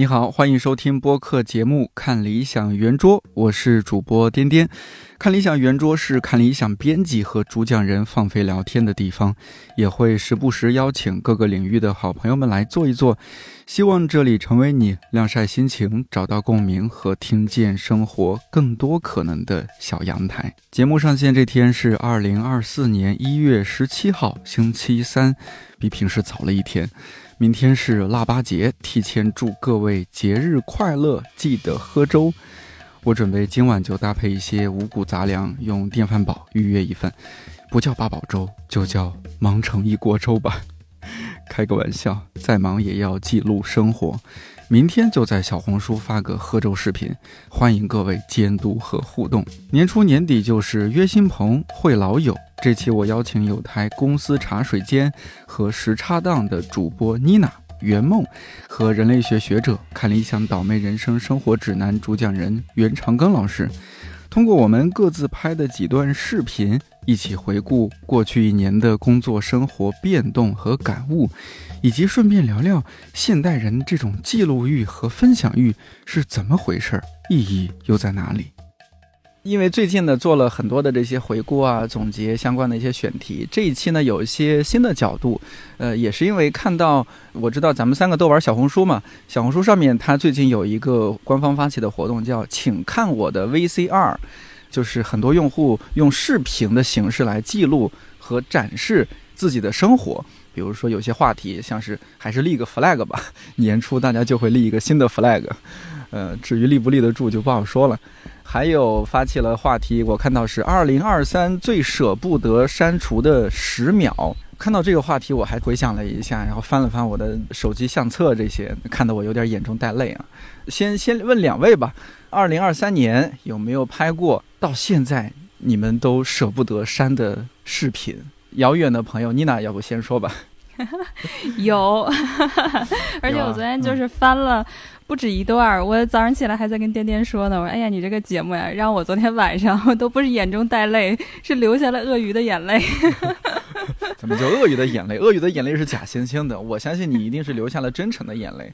你好，欢迎收听播客节目《看理想圆桌》，我是主播颠颠。看理想圆桌是看理想编辑和主讲人放飞聊天的地方，也会时不时邀请各个领域的好朋友们来坐一坐。希望这里成为你晾晒心情、找到共鸣和听见生活更多可能的小阳台。节目上线这天是二零二四年一月十七号，星期三，比平时早了一天。明天是腊八节，提前祝各位节日快乐，记得喝粥。我准备今晚就搭配一些五谷杂粮，用电饭煲预约一份，不叫八宝粥，就叫忙成一锅粥吧。开个玩笑，再忙也要记录生活。明天就在小红书发个喝粥视频，欢迎各位监督和互动。年初年底就是约新朋会老友。这期我邀请有台公司茶水间和时差档的主播妮娜、圆梦和人类学学者看理想倒霉人生生活指南主讲人袁长庚老师，通过我们各自拍的几段视频，一起回顾过去一年的工作生活变动和感悟，以及顺便聊聊现代人这种记录欲和分享欲是怎么回事儿，意义又在哪里？因为最近呢做了很多的这些回顾啊、总结相关的一些选题，这一期呢有一些新的角度，呃，也是因为看到我知道咱们三个都玩小红书嘛，小红书上面它最近有一个官方发起的活动叫“请看我的 VCR”，就是很多用户用视频的形式来记录和展示自己的生活，比如说有些话题像是还是立个 flag 吧，年初大家就会立一个新的 flag，呃，至于立不立得住就不好说了。还有发起了话题，我看到是二零二三最舍不得删除的十秒。看到这个话题，我还回想了一下，然后翻了翻我的手机相册，这些看得我有点眼中带泪啊。先先问两位吧，二零二三年有没有拍过到现在你们都舍不得删的视频？遥远的朋友妮娜，要不先说吧。有，而且我昨天就是翻了。不止一段儿，我早上起来还在跟颠颠说呢。我说：“哎呀，你这个节目呀，让我昨天晚上都不是眼中带泪，是流下了鳄鱼的眼泪。”怎么叫鳄鱼的眼泪？鳄鱼的眼泪是假惺惺的，我相信你一定是流下了真诚的眼泪。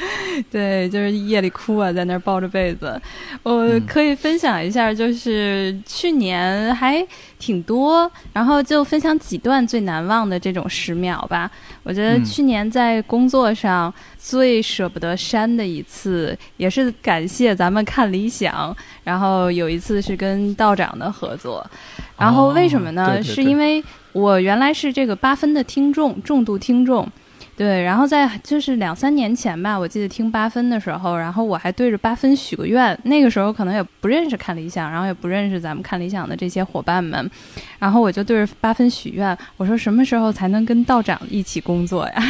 对，就是夜里哭啊，在那儿抱着被子。我可以分享一下，就是去年还挺多，然后就分享几段最难忘的这种十秒吧。我觉得去年在工作上最舍不得删的一次，也是感谢咱们看理想。然后有一次是跟道长的合作，然后为什么呢？是因为我原来是这个八分的听众，重度听众。对，然后在就是两三年前吧，我记得听八分的时候，然后我还对着八分许个愿。那个时候可能也不认识看理想，然后也不认识咱们看理想的这些伙伴们，然后我就对着八分许愿，我说什么时候才能跟道长一起工作呀？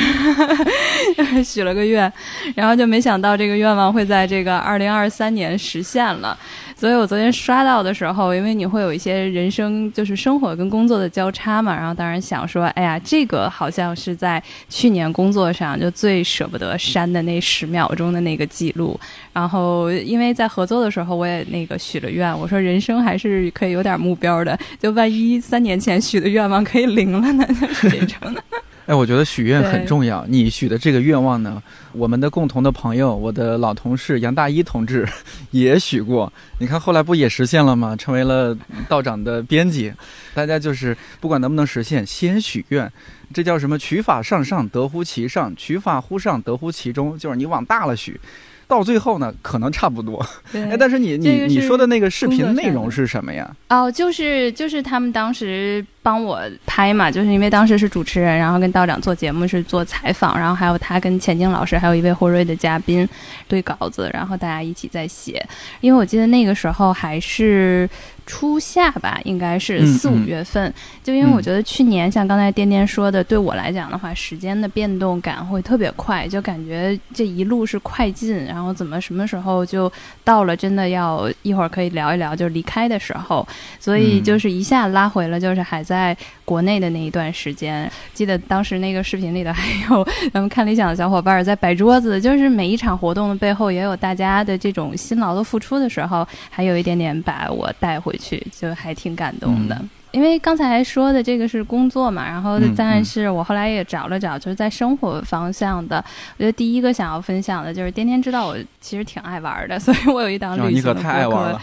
许了个愿，然后就没想到这个愿望会在这个二零二三年实现了。所以我昨天刷到的时候，因为你会有一些人生就是生活跟工作的交叉嘛，然后当然想说，哎呀，这个好像是在去年工作上就最舍不得删的那十秒钟的那个记录。然后因为在合作的时候，我也那个许了愿，我说人生还是可以有点目标的，就万一三年前许的愿望可以灵了呢，就是这种的。哎，我觉得许愿很重要。你许的这个愿望呢，我们的共同的朋友，我的老同事杨大一同志也许过。你看后来不也实现了吗？成为了道长的编辑。大家就是不管能不能实现，先许愿。这叫什么？取法上上，得乎其上；取法乎上，得乎其中。就是你往大了许。到最后呢，可能差不多。哎，但是你你你说的那个视频内容是什么呀？哦，就是就是他们当时帮我拍嘛，就是因为当时是主持人，然后跟道长做节目是做采访，然后还有他跟钱晶老师，还有一位霍瑞的嘉宾对稿子，然后大家一起在写。因为我记得那个时候还是。初夏吧，应该是四五月份。就因为我觉得去年像刚才颠颠说的，对我来讲的话，时间的变动感会特别快，就感觉这一路是快进，然后怎么什么时候就到了真的要一会儿可以聊一聊就离开的时候，所以就是一下拉回了，就是还在国内的那一段时间。记得当时那个视频里的还有 咱们看理想的小伙伴在摆桌子，就是每一场活动的背后也有大家的这种辛劳的付出的时候，还有一点点把我带回。去就还挺感动的。因为刚才说的这个是工作嘛，然后但是我后来也找了找，就是在生活方向的。我觉得第一个想要分享的就是天天知道我其实挺爱玩的，所以我有一档旅行的博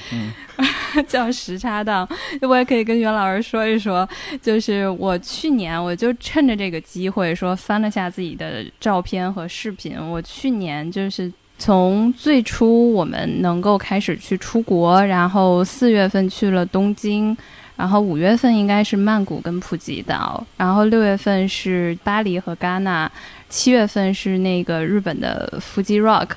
客，叫时差档。我也可以跟袁老师说一说，就是我去年我就趁着这个机会说翻了下自己的照片和视频，我去年就是从最初我们能够开始去出国，然后四月份去了东京。然后五月份应该是曼谷跟普吉岛，然后六月份是巴黎和戛纳，七月份是那个日本的 Fuji Rock，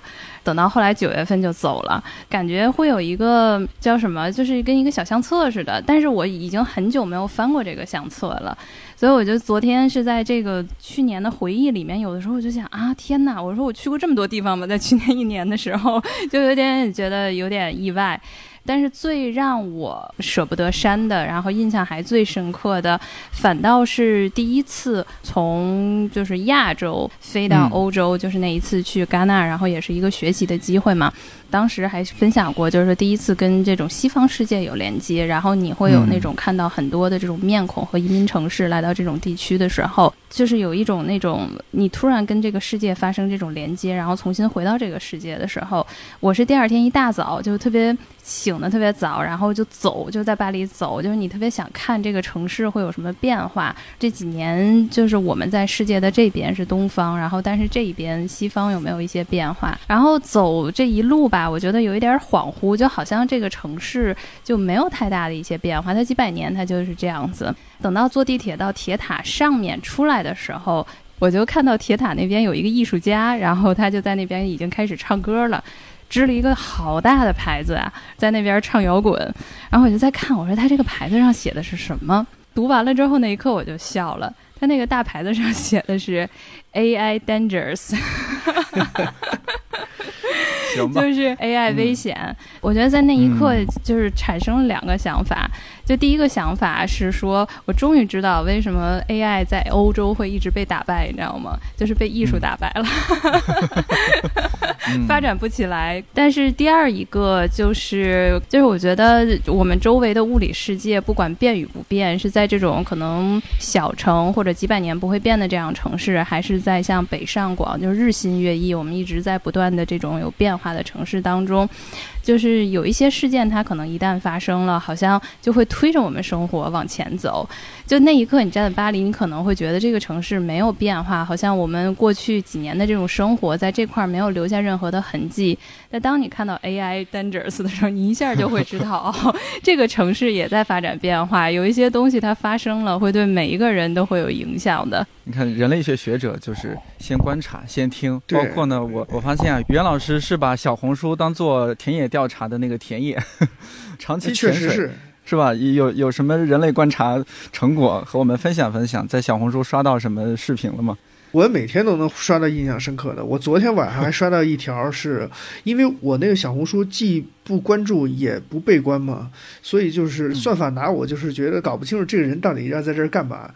等到后来九月份就走了，感觉会有一个叫什么，就是跟一个小相册似的。但是我已经很久没有翻过这个相册了，所以我就昨天是在这个去年的回忆里面，有的时候我就想啊，天哪！我说我去过这么多地方吗？在去年一年的时候，就有点觉得有点意外。但是最让我舍不得删的，然后印象还最深刻的，反倒是第一次从就是亚洲飞到欧洲，就是那一次去戛纳，然后也是一个学习的机会嘛。当时还分享过，就是说第一次跟这种西方世界有连接，然后你会有那种看到很多的这种面孔和移民城市来到这种地区的时候，就是有一种那种你突然跟这个世界发生这种连接，然后重新回到这个世界的时候，我是第二天一大早就特别醒的特别早，然后就走，就在巴黎走，就是你特别想看这个城市会有什么变化。这几年就是我们在世界的这边是东方，然后但是这一边西方有没有一些变化？然后走这一路吧。我觉得有一点恍惚，就好像这个城市就没有太大的一些变化，它几百年它就是这样子。等到坐地铁到铁塔上面出来的时候，我就看到铁塔那边有一个艺术家，然后他就在那边已经开始唱歌了，支了一个好大的牌子啊，在那边唱摇滚。然后我就在看，我说他这个牌子上写的是什么？读完了之后那一刻我就笑了，他那个大牌子上写的是 AI dangerous。就是 AI 危险，我觉得在那一刻就是产生了两个想法。就第一个想法是说，我终于知道为什么 AI 在欧洲会一直被打败，你知道吗？就是被艺术打败了，发展不起来。但是第二一个就是，就是我觉得我们周围的物理世界，不管变与不变，是在这种可能小城或者几百年不会变的这样城市，还是在像北上广，就是日新月异，我们一直在不断的这种有变化的城市当中。就是有一些事件，它可能一旦发生了，好像就会推着我们生活往前走。就那一刻，你站在巴黎，你可能会觉得这个城市没有变化，好像我们过去几年的这种生活在这块没有留下任何的痕迹。但当你看到 AI dangerous 的时候，你一下就会知道，哦，这个城市也在发展变化。有一些东西它发生了，会对每一个人都会有影响的。你看，人类学学者就是先观察、先听，包括呢，我我发现啊，袁老师是把小红书当做田野调查的那个田野，长期潜水。是吧？有有什么人类观察成果和我们分享分享？在小红书刷到什么视频了吗？我每天都能刷到印象深刻的。我昨天晚上还刷到一条，是因为我那个小红书既不关注也不被关嘛，所以就是算法拿我就是觉得搞不清楚这个人到底要在这儿干嘛，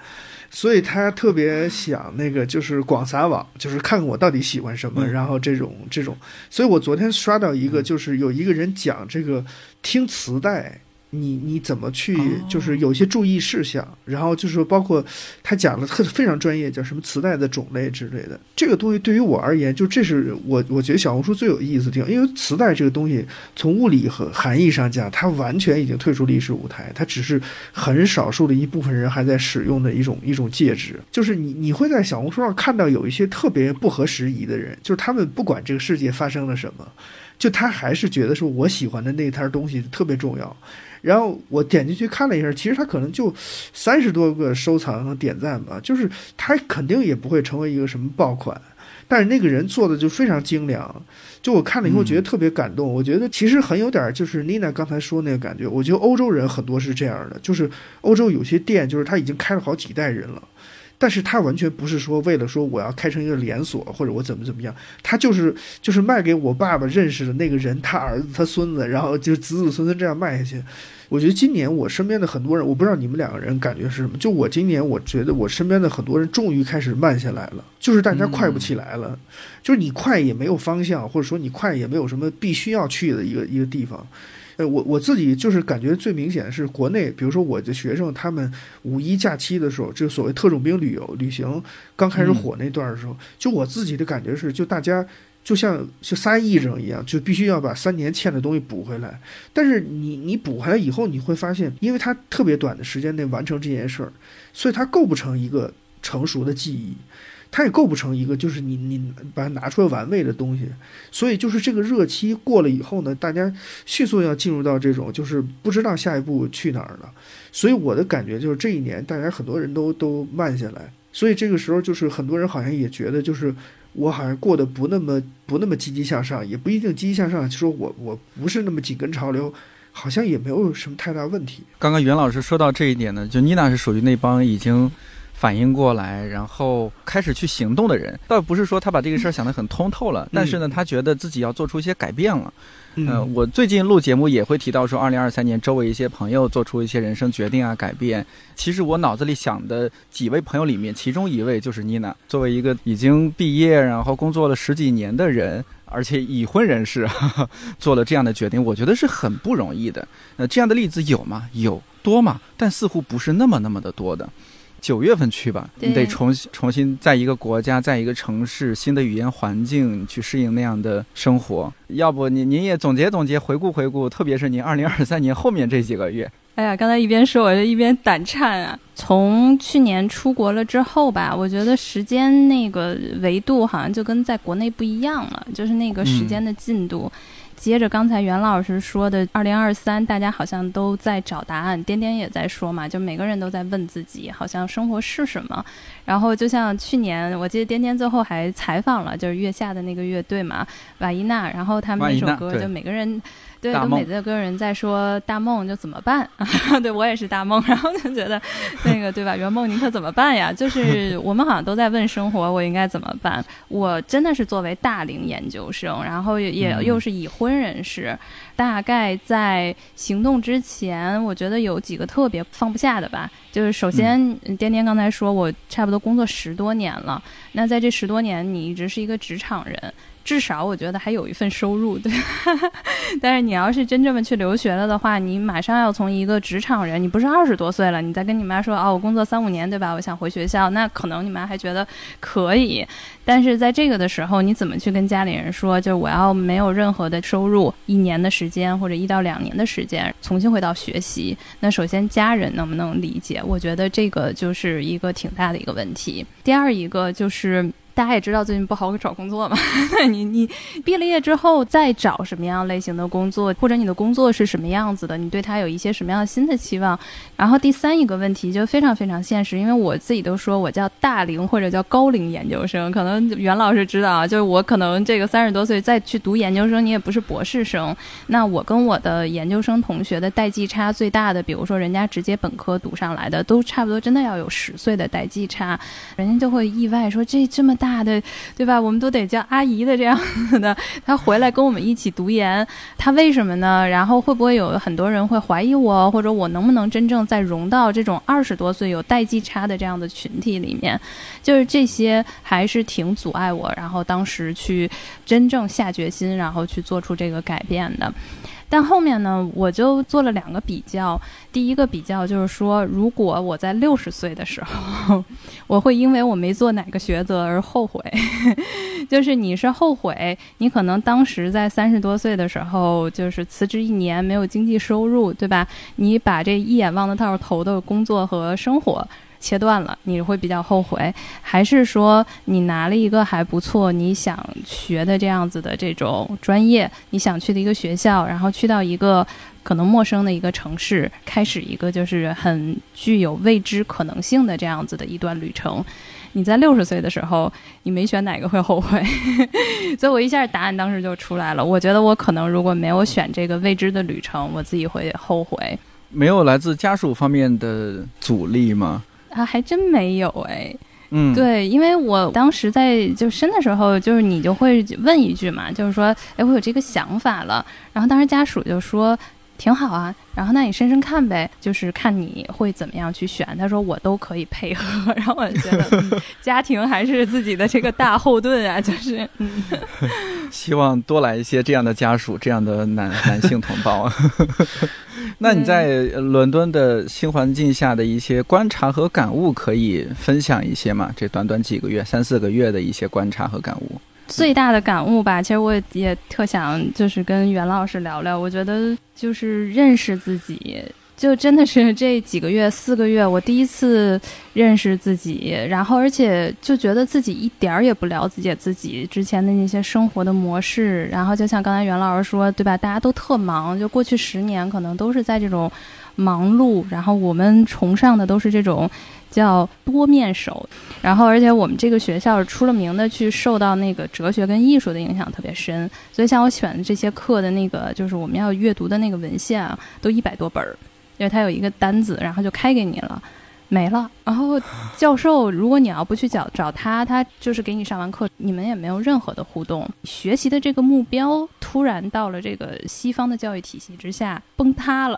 所以他特别想那个就是广撒网，就是看看我到底喜欢什么，然后这种这种。所以我昨天刷到一个，就是有一个人讲这个听磁带。你你怎么去？就是有一些注意事项，然后就是说，包括他讲的特非常专业，叫什么磁带的种类之类的。这个东西对于我而言，就这是我我觉得小红书最有意思的地方，因为磁带这个东西从物理和含义上讲，它完全已经退出历史舞台，它只是很少数的一部分人还在使用的一种一种介质。就是你你会在小红书上看到有一些特别不合时宜的人，就是他们不管这个世界发生了什么，就他还是觉得说我喜欢的那摊东西特别重要。然后我点进去看了一下，其实他可能就三十多个收藏和点赞吧，就是他肯定也不会成为一个什么爆款，但是那个人做的就非常精良，就我看了以后觉得特别感动。我觉得其实很有点就是妮娜刚才说那个感觉，我觉得欧洲人很多是这样的，就是欧洲有些店就是他已经开了好几代人了。但是他完全不是说为了说我要开成一个连锁或者我怎么怎么样，他就是就是卖给我爸爸认识的那个人，他儿子他孙子，然后就子子孙孙这样卖下去。我觉得今年我身边的很多人，我不知道你们两个人感觉是什么。就我今年我觉得我身边的很多人终于开始慢下来了，就是大家快不起来了，就是你快也没有方向，或者说你快也没有什么必须要去的一个一个地方。呃，我我自己就是感觉最明显的是国内，比如说我的学生，他们五一假期的时候，就所谓特种兵旅游旅行刚开始火那段的时候，就我自己的感觉是，就大家就像就仨亿人一样，就必须要把三年欠的东西补回来。但是你你补回来以后，你会发现，因为它特别短的时间内完成这件事儿，所以它构不成一个成熟的记忆。它也构不成一个就是你你把它拿出来玩味的东西，所以就是这个热期过了以后呢，大家迅速要进入到这种就是不知道下一步去哪儿了，所以我的感觉就是这一年大家很多人都都慢下来，所以这个时候就是很多人好像也觉得就是我好像过得不那么不那么积极向上，也不一定积极向上，就说我我不是那么紧跟潮流，好像也没有什么太大问题。刚刚袁老师说到这一点呢，就妮娜是属于那帮已经。反应过来，然后开始去行动的人，倒不是说他把这个事儿想得很通透了，但是呢，他觉得自己要做出一些改变了。嗯，我最近录节目也会提到说，二零二三年周围一些朋友做出一些人生决定啊，改变。其实我脑子里想的几位朋友里面，其中一位就是妮娜，作为一个已经毕业然后工作了十几年的人，而且已婚人士，做了这样的决定，我觉得是很不容易的。那这样的例子有吗？有多吗？但似乎不是那么那么的多的。九月份去吧，你得重新重新在一个国家，在一个城市，新的语言环境去适应那样的生活。要不，您您也总结总结，回顾回顾，特别是您二零二三年后面这几个月。哎呀，刚才一边说，我就一边胆颤啊。从去年出国了之后吧，我觉得时间那个维度好像就跟在国内不一样了，就是那个时间的进度。接着刚才袁老师说的，二零二三，大家好像都在找答案。颠颠也在说嘛，就每个人都在问自己，好像生活是什么。然后就像去年，我记得颠颠最后还采访了，就是月下的那个乐队嘛，瓦伊娜。然后他们那首歌，就每个人。对，都每次跟人在说大梦就怎么办？对我也是大梦，然后就觉得那个对吧？圆梦你可怎么办呀？就是我们好像都在问生活，我应该怎么办？我真的是作为大龄研究生，然后也又是已婚人士，大概在行动之前，我觉得有几个特别放不下的吧。就是首先，颠颠刚才说我差不多工作十多年了，那在这十多年，你一直是一个职场人。至少我觉得还有一份收入，对。但是你要是真这么去留学了的话，你马上要从一个职场人，你不是二十多岁了，你再跟你妈说，哦，我工作三五年，对吧？我想回学校，那可能你妈还觉得可以。但是在这个的时候，你怎么去跟家里人说，就是我要没有任何的收入，一年的时间或者一到两年的时间，重新回到学习？那首先家人能不能理解？我觉得这个就是一个挺大的一个问题。第二一个就是。大家也知道最近不好找工作嘛？你你毕了业之后再找什么样类型的工作，或者你的工作是什么样子的？你对他有一些什么样的新的期望？然后第三一个问题就非常非常现实，因为我自己都说我叫大龄或者叫高龄研究生，可能袁老师知道啊，就是我可能这个三十多岁再去读研究生，你也不是博士生。那我跟我的研究生同学的代际差最大的，比如说人家直接本科读上来的，都差不多真的要有十岁的代际差，人家就会意外说这这么。大的，对吧？我们都得叫阿姨的这样子的。他回来跟我们一起读研，他为什么呢？然后会不会有很多人会怀疑我，或者我能不能真正再融到这种二十多岁有代际差的这样的群体里面？就是这些还是挺阻碍我，然后当时去真正下决心，然后去做出这个改变的。但后面呢，我就做了两个比较。第一个比较就是说，如果我在六十岁的时候，我会因为我没做哪个抉择而后悔。就是你是后悔，你可能当时在三十多岁的时候，就是辞职一年没有经济收入，对吧？你把这一眼望得到头的工作和生活。切断了，你会比较后悔，还是说你拿了一个还不错、你想学的这样子的这种专业，你想去的一个学校，然后去到一个可能陌生的一个城市，开始一个就是很具有未知可能性的这样子的一段旅程？你在六十岁的时候，你没选哪个会后悔？所以我一下答案当时就出来了。我觉得我可能如果没有选这个未知的旅程，我自己会后悔。没有来自家属方面的阻力吗？啊，还真没有哎，嗯，对，因为我当时在就生的时候，就是你就会问一句嘛，就是说，哎，我有这个想法了，然后当时家属就说挺好啊，然后那你生生看呗，就是看你会怎么样去选。他说我都可以配合，然后我觉得 家庭还是自己的这个大后盾啊，就是，希望多来一些这样的家属，这样的男男性同胞。那你在伦敦的新环境下的一些观察和感悟，可以分享一些吗？这短短几个月、三四个月的一些观察和感悟。最大的感悟吧，其实我也特想就是跟袁老师聊聊。我觉得就是认识自己。就真的是这几个月、四个月，我第一次认识自己，然后而且就觉得自己一点儿也不了解自己之前的那些生活的模式。然后就像刚才袁老师说，对吧？大家都特忙，就过去十年可能都是在这种忙碌。然后我们崇尚的都是这种叫多面手。然后而且我们这个学校是出了名的去受到那个哲学跟艺术的影响特别深。所以像我选的这些课的那个，就是我们要阅读的那个文献啊，都一百多本儿。因为他有一个单子，然后就开给你了，没了。然后教授，如果你要不去找找他，他就是给你上完课，你们也没有任何的互动。学习的这个目标突然到了这个西方的教育体系之下崩塌了，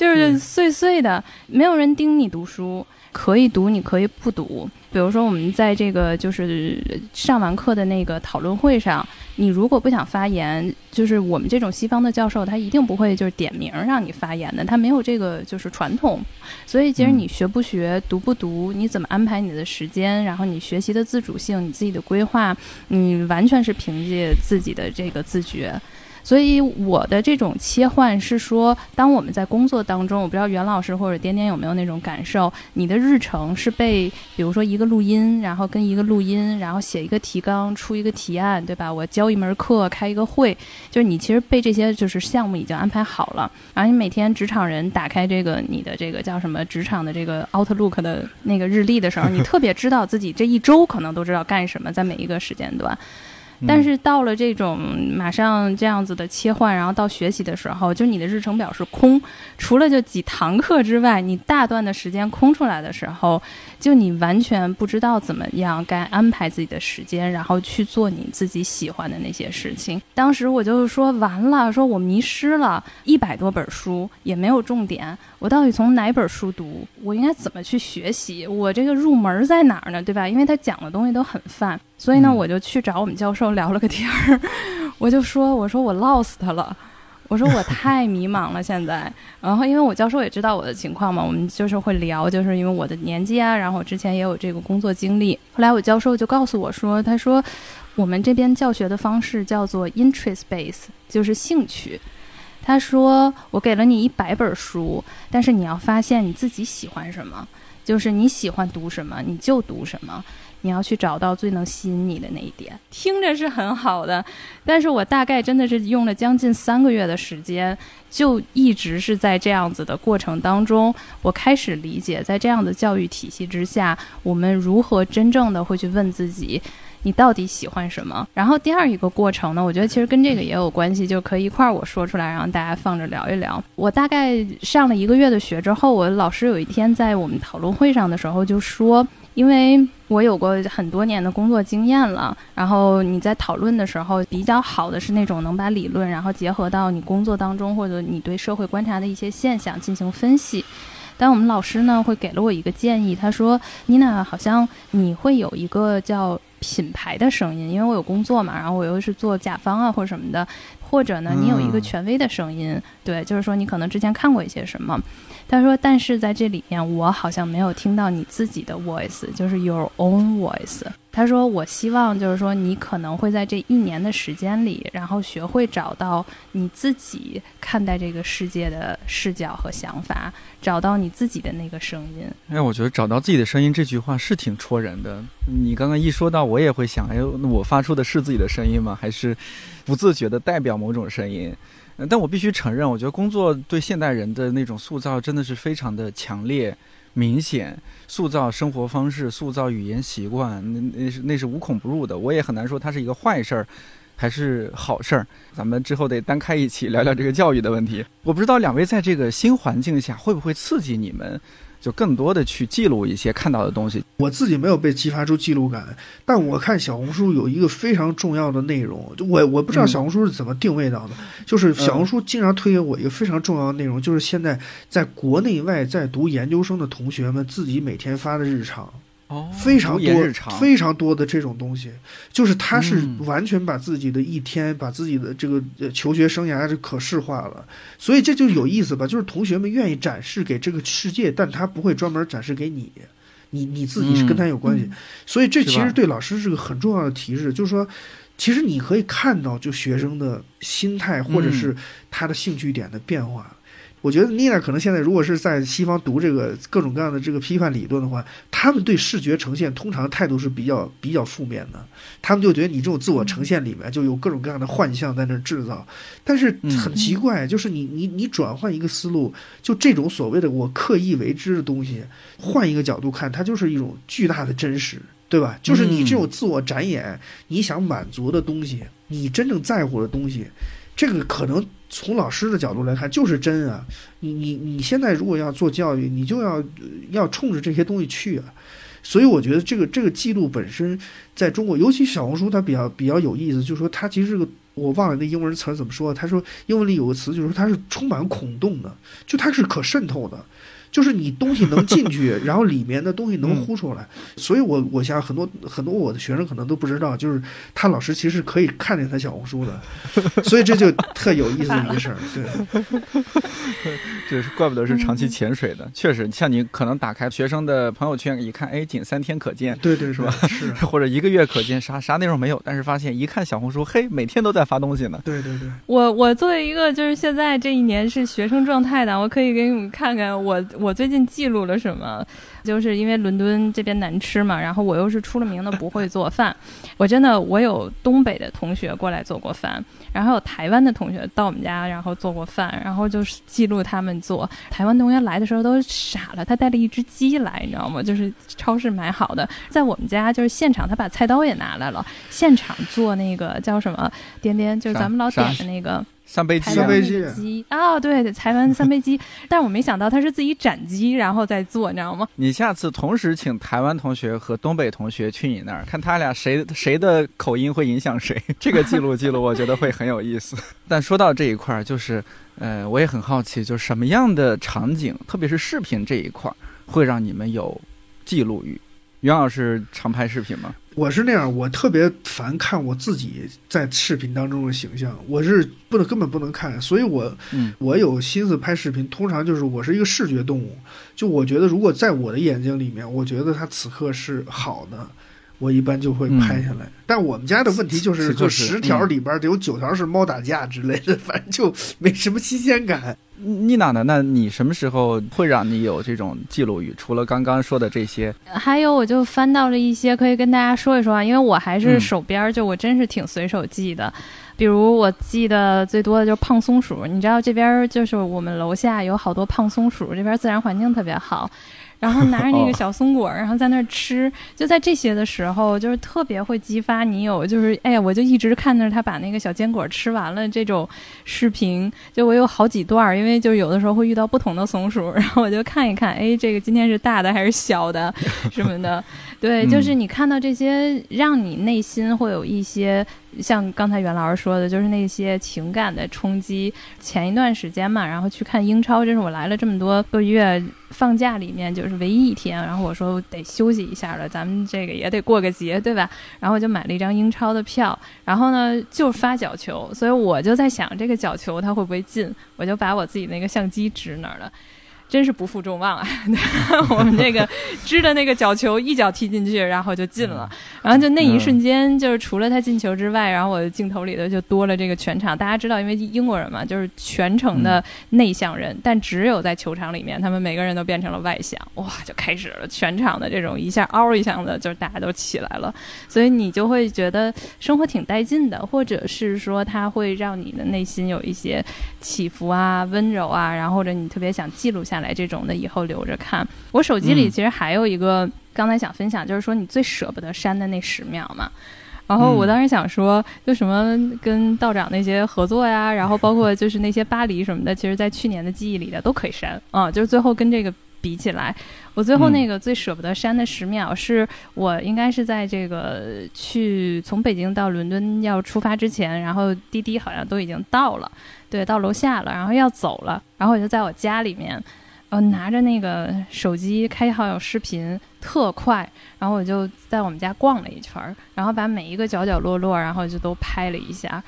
就是碎碎的，没有人盯你读书，可以读你可以不读。比如说我们在这个就是上完课的那个讨论会上。你如果不想发言，就是我们这种西方的教授，他一定不会就是点名让你发言的，他没有这个就是传统。所以其实你学不学、读不读，你怎么安排你的时间，然后你学习的自主性、你自己的规划，你完全是凭借自己的这个自觉。所以我的这种切换是说，当我们在工作当中，我不知道袁老师或者点点有没有那种感受，你的日程是被，比如说一个录音，然后跟一个录音，然后写一个提纲，出一个提案，对吧？我教一门课，开一个会，就是你其实被这些就是项目已经安排好了，然后你每天职场人打开这个你的这个叫什么职场的这个 Outlook 的那个日历的时候，你特别知道自己这一周可能都知道干什么，在每一个时间段。但是到了这种马上这样子的切换，然后到学习的时候，就你的日程表是空，除了就几堂课之外，你大段的时间空出来的时候，就你完全不知道怎么样该安排自己的时间，然后去做你自己喜欢的那些事情。当时我就说完了，说我迷失了一百多本书，也没有重点，我到底从哪本书读？我应该怎么去学习？我这个入门在哪儿呢？对吧？因为他讲的东西都很泛。所以呢，我就去找我们教授聊了个天儿，我就说，我说我 lost 了，我说我太迷茫了现在。然后因为我教授也知道我的情况嘛，我们就是会聊，就是因为我的年纪啊，然后我之前也有这个工作经历。后来我教授就告诉我说，他说我们这边教学的方式叫做 interest base，就是兴趣。他说我给了你一百本书，但是你要发现你自己喜欢什么，就是你喜欢读什么你就读什么。你要去找到最能吸引你的那一点，听着是很好的，但是我大概真的是用了将近三个月的时间，就一直是在这样子的过程当中，我开始理解，在这样的教育体系之下，我们如何真正的会去问自己，你到底喜欢什么？然后第二一个过程呢，我觉得其实跟这个也有关系，就可以一块儿我说出来，让大家放着聊一聊。我大概上了一个月的学之后，我老师有一天在我们讨论会上的时候就说。因为我有过很多年的工作经验了，然后你在讨论的时候，比较好的是那种能把理论然后结合到你工作当中，或者你对社会观察的一些现象进行分析。但我们老师呢，会给了我一个建议，他说：“妮娜，好像你会有一个叫品牌的声音，因为我有工作嘛，然后我又是做甲方啊或者什么的，或者呢，你有一个权威的声音，对，就是说你可能之前看过一些什么。”他说：“但是在这里面，我好像没有听到你自己的 voice，就是 your own voice。”他说：“我希望就是说，你可能会在这一年的时间里，然后学会找到你自己看待这个世界的视角和想法，找到你自己的那个声音。”哎，我觉得找到自己的声音这句话是挺戳人的。你刚刚一说到，我也会想：哎，我发出的是自己的声音吗？还是不自觉的代表某种声音？但我必须承认，我觉得工作对现代人的那种塑造真的是非常的强烈、明显，塑造生活方式、塑造语言习惯，那那是那是无孔不入的。我也很难说它是一个坏事儿，还是好事儿。咱们之后得单开一期聊聊这个教育的问题。我不知道两位在这个新环境下会不会刺激你们。就更多的去记录一些看到的东西。我自己没有被激发出记录感，但我看小红书有一个非常重要的内容，就我我不知道小红书是怎么定位到的，就是小红书经常推给我一个非常重要的内容，就是现在在国内外在读研究生的同学们自己每天发的日常。哦，非常多非常多的这种东西，就是他是嗯完全把自己的一天，把自己的这个呃求学生涯是可视化了，所以这就有意思吧？就是同学们愿意展示给这个世界，但他不会专门展示给你，你你自己是跟他有关系，嗯所以这其实对老师是个很重要的提示，就是说。其实你可以看到，就学生的心态或者是他的兴趣点的变化。我觉得妮娜可能现在如果是在西方读这个各种各样的这个批判理论的话，他们对视觉呈现通常态度是比较比较负面的，他们就觉得你这种自我呈现里面就有各种各样的幻象在那儿制造。但是很奇怪，就是你你你转换一个思路，就这种所谓的我刻意为之的东西，换一个角度看，它就是一种巨大的真实。对吧？就是你这种自我展演，你想满足的东西，你真正在乎的东西，这个可能从老师的角度来看就是真啊。你你你现在如果要做教育，你就要要冲着这些东西去啊。所以我觉得这个这个记录本身在中国，尤其小红书，它比较比较有意思，就是说它其实这个我忘了那英文词怎么说，他说英文里有个词，就是说它是充满孔洞的，就它是可渗透的。就是你东西能进去，然后里面的东西能呼出来，所以我我想很多很多我的学生可能都不知道，就是他老师其实可以看见他小红书的，所以这就特有意思的一个事儿。对，就是怪不得是长期潜水的，确实，像你可能打开学生的朋友圈一看，哎，仅三天可见，对对是吧？是，或者一个月可见，啥啥内容没有，但是发现一看小红书，嘿，每天都在发东西呢。对对对，我我作为一个就是现在这一年是学生状态的，我可以给你们看看我我最近记录了什么。就是因为伦敦这边难吃嘛，然后我又是出了名的不会做饭，我真的我有东北的同学过来做过饭，然后有台湾的同学到我们家然后做过饭，然后就是记录他们做。台湾同学来的时候都傻了，他带了一只鸡来，你知道吗？就是超市买好的，在我们家就是现场他把菜刀也拿来了，现场做那个叫什么颠颠，就是咱们老点的那个。三杯鸡、啊，三杯鸡啊哦，对，台湾三杯鸡，但是我没想到他是自己斩鸡然后再做，你知道吗？你下次同时请台湾同学和东北同学去你那儿，看他俩谁谁的口音会影响谁，这个记录记录，我觉得会很有意思。但说到这一块儿，就是呃，我也很好奇，就是什么样的场景，特别是视频这一块儿，会让你们有记录欲？袁老师常拍视频吗？我是那样，我特别烦看我自己在视频当中的形象，我是不能根本不能看，所以我，嗯，我有心思拍视频，通常就是我是一个视觉动物，就我觉得如果在我的眼睛里面，我觉得它此刻是好的，我一般就会拍下来。嗯、但我们家的问题就是，就十条里边得有九条是猫打架之类的，反正就没什么新鲜感。妮娜呢？那你什么时候会让你有这种记录语？除了刚刚说的这些，还有我就翻到了一些可以跟大家说一说啊，因为我还是手边儿，就我真是挺随手记的。比如我记得最多的就是胖松鼠，你知道这边就是我们楼下有好多胖松鼠，这边自然环境特别好。然后拿着那个小松果，然后在那儿吃，就在这些的时候，就是特别会激发你有，就是哎呀，我就一直看着他把那个小坚果吃完了这种视频，就我有好几段，因为就是有的时候会遇到不同的松鼠，然后我就看一看，哎，这个今天是大的还是小的什么的，对，就是你看到这些，让你内心会有一些。像刚才袁老师说的，就是那些情感的冲击。前一段时间嘛，然后去看英超，这是我来了这么多个月放假里面就是唯一一天。然后我说得休息一下了，咱们这个也得过个节，对吧？然后我就买了一张英超的票。然后呢，就发角球，所以我就在想，这个角球它会不会进？我就把我自己那个相机指那儿了。真是不负众望啊！我们这个支的那个角球一脚踢进去，然后就进了。然后就那一瞬间，就是除了他进球之外，然后我的镜头里头就多了这个全场。大家知道，因为英国人嘛，就是全程的内向人，但只有在球场里面，他们每个人都变成了外向。哇，就开始了全场的这种一下嗷一下的，就是大家都起来了。所以你就会觉得生活挺带劲的，或者是说它会让你的内心有一些起伏啊、温柔啊，然后或者你特别想记录下来这种的，以后留着看。我手机里其实还有一个，刚才想分享，就是说你最舍不得删的那十秒嘛。然后我当时想说，就什么跟道长那些合作呀，然后包括就是那些巴黎什么的，其实在去年的记忆里的都可以删啊。就是最后跟这个比起来，我最后那个最舍不得删的十秒，是我应该是在这个去从北京到伦敦要出发之前，然后滴滴好像都已经到了，对，到楼下了，然后要走了，然后我就在我家里面。呃，拿着那个手机开好友视频，特快，然后我就在我们家逛了一圈儿，然后把每一个角角落落，然后就都拍了一下。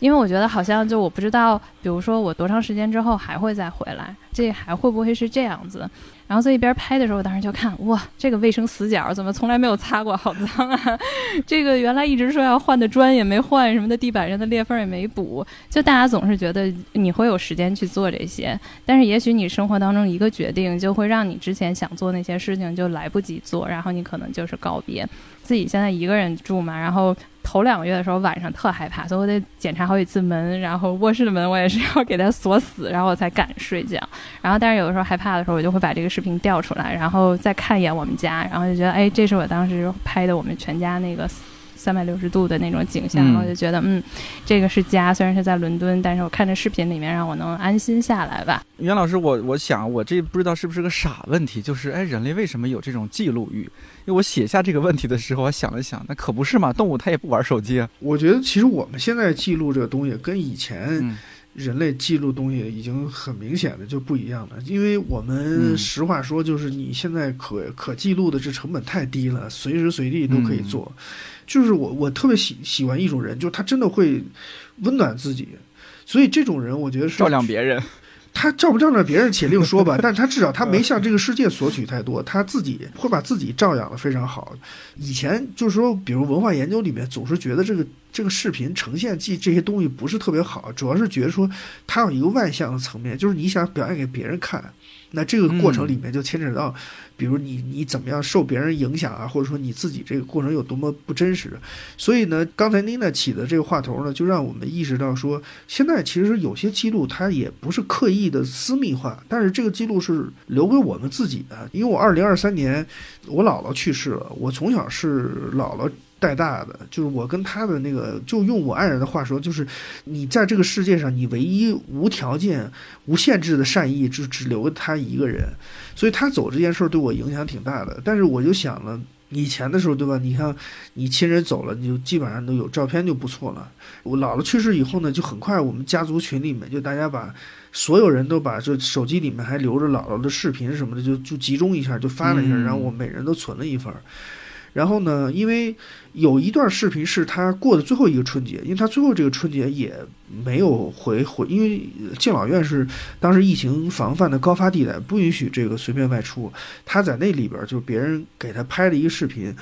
因为我觉得好像就我不知道，比如说我多长时间之后还会再回来，这还会不会是这样子？然后在一边拍的时候，我当时就看，哇，这个卫生死角怎么从来没有擦过，好脏啊！这个原来一直说要换的砖也没换，什么的地板上的裂缝也没补，就大家总是觉得你会有时间去做这些，但是也许你生活当中一个决定就会让你之前想做那些事情就来不及做，然后你可能就是告别。自己现在一个人住嘛，然后。头两个月的时候，晚上特害怕，所以我得检查好几次门，然后卧室的门我也是要给它锁死，然后我才敢睡觉。然后，但是有的时候害怕的时候，我就会把这个视频调出来，然后再看一眼我们家，然后就觉得，哎，这是我当时拍的我们全家那个。三百六十度的那种景象，我就觉得，嗯，这个是家，虽然是在伦敦，但是我看着视频里面，让我能安心下来吧。袁老师，我我想，我这不知道是不是个傻问题，就是，哎，人类为什么有这种记录欲？因为我写下这个问题的时候，我想了想，那可不是嘛，动物它也不玩手机啊。我觉得，其实我们现在记录这个东西，跟以前人类记录东西已经很明显的就不一样了。因为我们实话说，就是你现在可可记录的这成本太低了，随时随地都可以做。就是我，我特别喜喜欢一种人，就是他真的会温暖自己，所以这种人我觉得是照亮别人。他照不照亮别人且另说吧，但是他至少他没向这个世界索取太多，他自己会把自己照养的非常好。以前就是说，比如文化研究里面总是觉得这个这个视频呈现记这些东西不是特别好，主要是觉得说它有一个外向的层面，就是你想表现给别人看。那这个过程里面就牵扯到，比如你你怎么样受别人影响啊，或者说你自己这个过程有多么不真实。所以呢，刚才妮娜起的这个话头呢，就让我们意识到说，现在其实有些记录它也不是刻意的私密化，但是这个记录是留给我们自己的。因为我二零二三年我姥姥去世了，我从小是姥姥。带大的就是我跟他的那个，就用我爱人的话说，就是你在这个世界上，你唯一无条件、无限制的善意，就只留他一个人。所以他走这件事儿对我影响挺大的。但是我就想了，以前的时候，对吧？你看你亲人走了，你就基本上都有照片就不错了。我姥姥去世以后呢，就很快我们家族群里面就大家把所有人都把这手机里面还留着姥姥的视频什么的，就就集中一下就发了一下，然后我每人都存了一份。然后呢，因为有一段视频是他过的最后一个春节，因为他最后这个春节也没有回回，因为敬老院是当时疫情防范的高发地带，不允许这个随便外出。他在那里边，就别人给他拍了一个视频。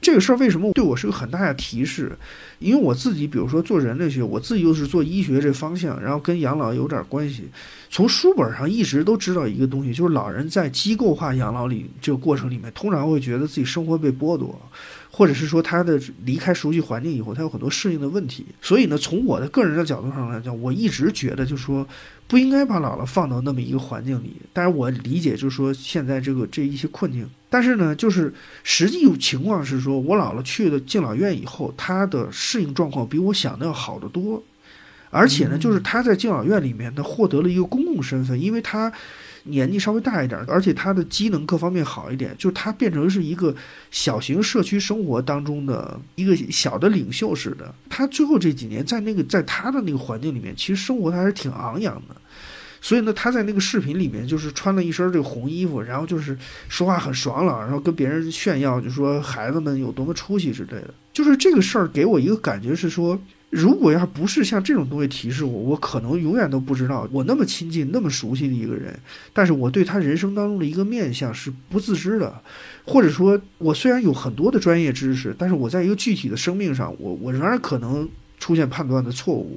这个事儿为什么对我是个很大的提示？因为我自己，比如说做人类学，我自己又是做医学这方向，然后跟养老有点关系。从书本上一直都知道一个东西，就是老人在机构化养老里这个过程里面，通常会觉得自己生活被剥夺，或者是说他的离开熟悉环境以后，他有很多适应的问题。所以呢，从我的个人的角度上来讲，我一直觉得就是说。不应该把姥姥放到那么一个环境里，但是我理解就是说现在这个这一些困境，但是呢，就是实际情况是说，我姥姥去了敬老院以后，她的适应状况比我想的要好得多，而且呢，就是他在敬老院里面，他获得了一个公共身份，因为他。年纪稍微大一点，而且他的机能各方面好一点，就是他变成是一个小型社区生活当中的一个小的领袖似的。他最后这几年在那个在他的那个环境里面，其实生活的还是挺昂扬的。所以呢，他在那个视频里面就是穿了一身这个红衣服，然后就是说话很爽朗，然后跟别人炫耀，就说孩子们有多么出息之类的。就是这个事儿给我一个感觉是说。如果要不是像这种东西提示我，我可能永远都不知道我那么亲近、那么熟悉的一个人，但是我对他人生当中的一个面相是不自知的，或者说，我虽然有很多的专业知识，但是我在一个具体的生命上，我我仍然可能出现判断的错误。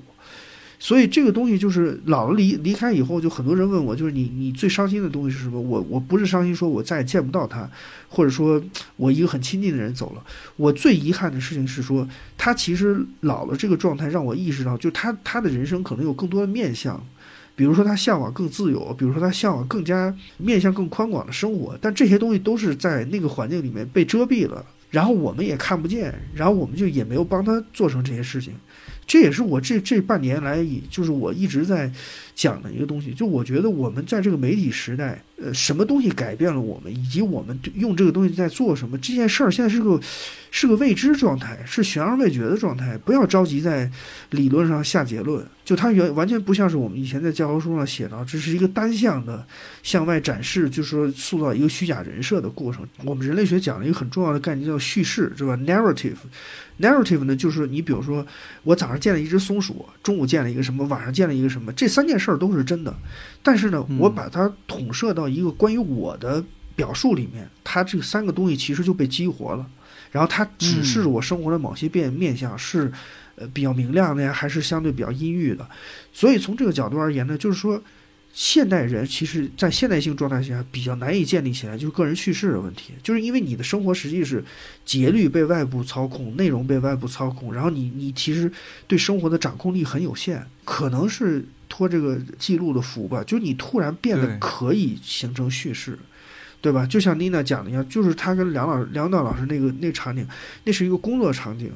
所以这个东西就是老了离离开以后，就很多人问我，就是你你最伤心的东西是什么？我我不是伤心说我再也见不到他，或者说我一个很亲近的人走了。我最遗憾的事情是说，他其实老了这个状态让我意识到，就他他的人生可能有更多的面相，比如说他向往更自由，比如说他向往更加面向更宽广的生活，但这些东西都是在那个环境里面被遮蔽了，然后我们也看不见，然后我们就也没有帮他做成这些事情。这也是我这这半年来，就是我一直在讲的一个东西。就我觉得我们在这个媒体时代，呃，什么东西改变了我们，以及我们用这个东西在做什么，这件事儿现在是个是个未知状态，是悬而未决的状态。不要着急在理论上下结论。就它原完全不像是我们以前在教科书上写到，这是一个单向的向外展示，就是说塑造一个虚假人设的过程。我们人类学讲了一个很重要的概念叫叙事，是吧？narrative。narrative 呢，就是你比如说，我早上见了一只松鼠，中午见了一个什么，晚上见了一个什么，这三件事儿都是真的。但是呢，我把它统摄到一个关于我的表述里面，它这三个东西其实就被激活了。然后它只是我生活的某些变面相是，呃，比较明亮的呀，还是相对比较阴郁的。所以从这个角度而言呢，就是说。现代人其实，在现代性状态下比较难以建立起来，就是个人叙事的问题，就是因为你的生活实际是节律被外部操控，内容被外部操控，然后你你其实对生活的掌控力很有限，可能是托这个记录的福吧，就是你突然变得可以形成叙事，对吧？就像妮娜讲的一样，就是他跟梁老梁导老师那个那场景，那是一个工作场景，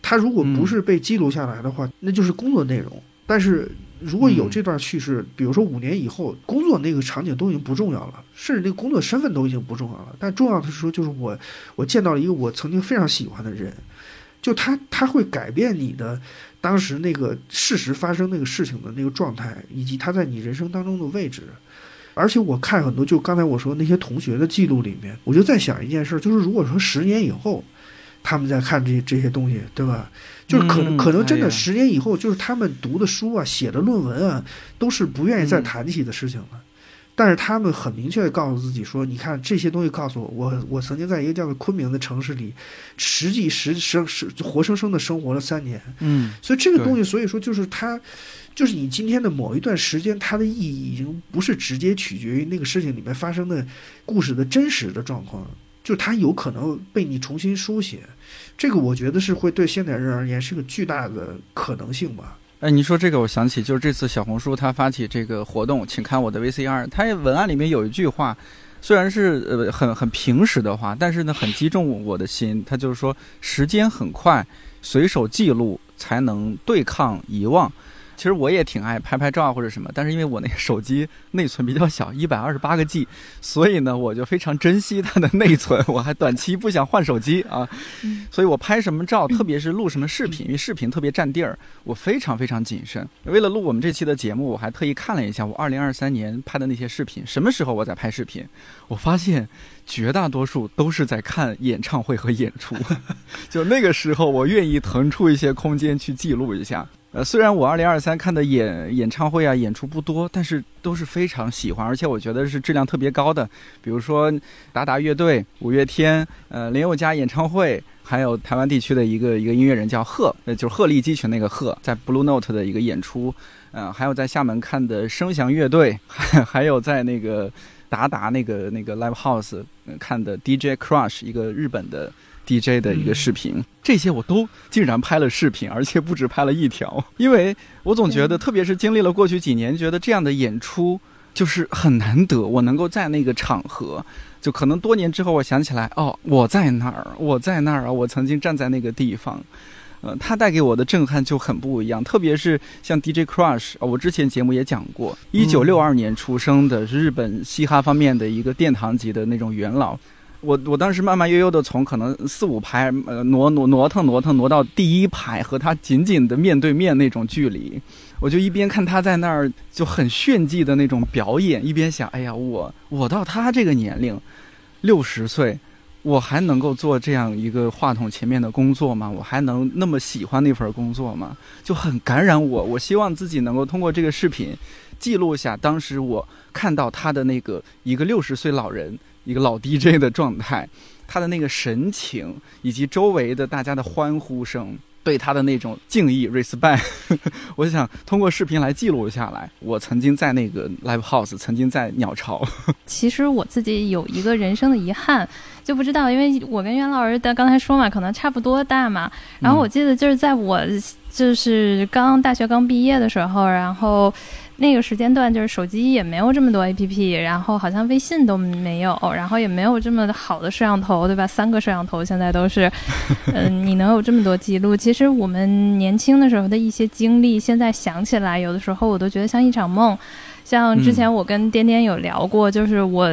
他如果不是被记录下来的话，那就是工作内容，但是。如果有这段叙事，比如说五年以后工作那个场景都已经不重要了，甚至那个工作身份都已经不重要了。但重要的是说，就是我我见到了一个我曾经非常喜欢的人，就他他会改变你的当时那个事实发生那个事情的那个状态，以及他在你人生当中的位置。而且我看很多，就刚才我说那些同学的记录里面，我就在想一件事，就是如果说十年以后。他们在看这这些东西，对吧？就是可能可能真的十年以后，就是他们读的书啊、写的论文啊，都是不愿意再谈起的事情了。但是他们很明确的告诉自己说：“你看这些东西告诉我，我我曾经在一个叫做昆明的城市里，实际实生是活生生的生活了三年。”嗯，所以这个东西，所以说就是它，就是你今天的某一段时间，它的意义已经不是直接取决于那个事情里面发生的故事的真实的状况。就它有可能被你重新书写，这个我觉得是会对现代人而言是个巨大的可能性吧。哎，你说这个，我想起就是这次小红书它发起这个活动，请看我的 VCR。它文案里面有一句话，虽然是呃很很平实的话，但是呢很击中我的心。它就是说，时间很快，随手记录才能对抗遗忘。其实我也挺爱拍拍照或者什么，但是因为我那个手机内存比较小，一百二十八个 G，所以呢，我就非常珍惜它的内存。我还短期不想换手机啊，所以我拍什么照，特别是录什么视频，因为视频特别占地儿，我非常非常谨慎。为了录我们这期的节目，我还特意看了一下我二零二三年拍的那些视频，什么时候我在拍视频？我发现绝大多数都是在看演唱会和演出，就那个时候我愿意腾出一些空间去记录一下。呃，虽然我二零二三看的演演唱会啊演出不多，但是都是非常喜欢，而且我觉得是质量特别高的。比如说达达乐队、五月天、呃林宥嘉演唱会，还有台湾地区的一个一个音乐人叫贺，呃就是鹤立鸡群那个贺，在 Blue Note 的一个演出，嗯，还有在厦门看的声翔乐队，还有在那个达达那个那个 Live House 看的 DJ Crush 一个日本的。DJ 的一个视频，这些我都竟然拍了视频，而且不止拍了一条。因为我总觉得，特别是经历了过去几年，觉得这样的演出就是很难得。我能够在那个场合，就可能多年之后，我想起来，哦，我在那儿，我在那儿啊，我曾经站在那个地方。呃，他带给我的震撼就很不一样。特别是像 DJ Crush，我之前节目也讲过，一九六二年出生的日本嘻哈方面的一个殿堂级的那种元老。我我当时慢慢悠悠的从可能四五排呃挪挪挪腾挪腾挪到第一排和他紧紧的面对面那种距离，我就一边看他在那儿就很炫技的那种表演，一边想，哎呀，我我到他这个年龄，六十岁，我还能够做这样一个话筒前面的工作吗？我还能那么喜欢那份工作吗？就很感染我。我希望自己能够通过这个视频记录下当时我看到他的那个一个六十岁老人。一个老 DJ 的状态，他的那个神情，以及周围的大家的欢呼声，对他的那种敬意 respect，我想通过视频来记录下来。我曾经在那个 live house，曾经在鸟巢。其实我自己有一个人生的遗憾，就不知道，因为我跟袁老师的刚才说嘛，可能差不多大嘛。然后我记得就是在我就是刚大学刚毕业的时候，然后。那个时间段就是手机也没有这么多 A P P，然后好像微信都没有，然后也没有这么好的摄像头，对吧？三个摄像头现在都是，嗯，你能有这么多记录？其实我们年轻的时候的一些经历，现在想起来，有的时候我都觉得像一场梦。像之前我跟颠颠有聊过，就是我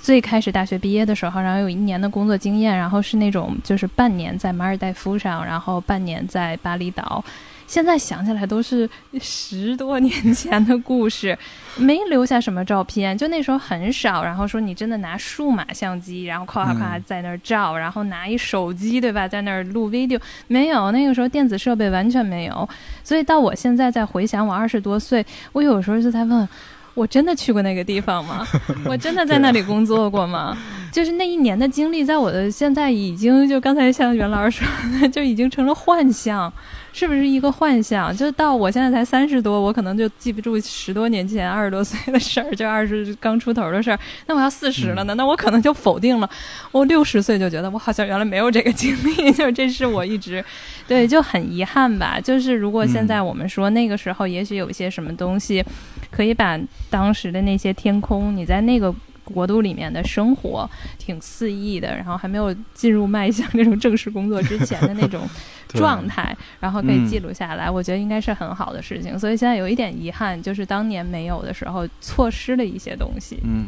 最开始大学毕业的时候，然后有一年的工作经验，然后是那种就是半年在马尔代夫上，然后半年在巴厘岛。现在想起来都是十多年前的故事，没留下什么照片，就那时候很少。然后说你真的拿数码相机，然后夸夸在那儿照，然后拿一手机，对吧，在那儿录 video，没有那个时候电子设备完全没有。所以到我现在再回想我二十多岁，我有时候就在问，我真的去过那个地方吗？我真的在那里工作过吗？就是那一年的经历，在我的现在已经就刚才像袁老师说的，就已经成了幻象。是不是一个幻想？就到我现在才三十多，我可能就记不住十多年前二十多岁的事儿，就二十刚出头的事儿。那我要四十了呢？那我可能就否定了。我六十岁就觉得我好像原来没有这个经历，就这是我一直对就很遗憾吧。就是如果现在我们说那个时候，也许有一些什么东西，可以把当时的那些天空，你在那个。国度里面的生活挺肆意的，然后还没有进入迈向那种正式工作之前的那种 状态，然后可以记录下来，我觉得应该是很好的事情。所以现在有一点遗憾，就是当年没有的时候，错失了一些东西。嗯。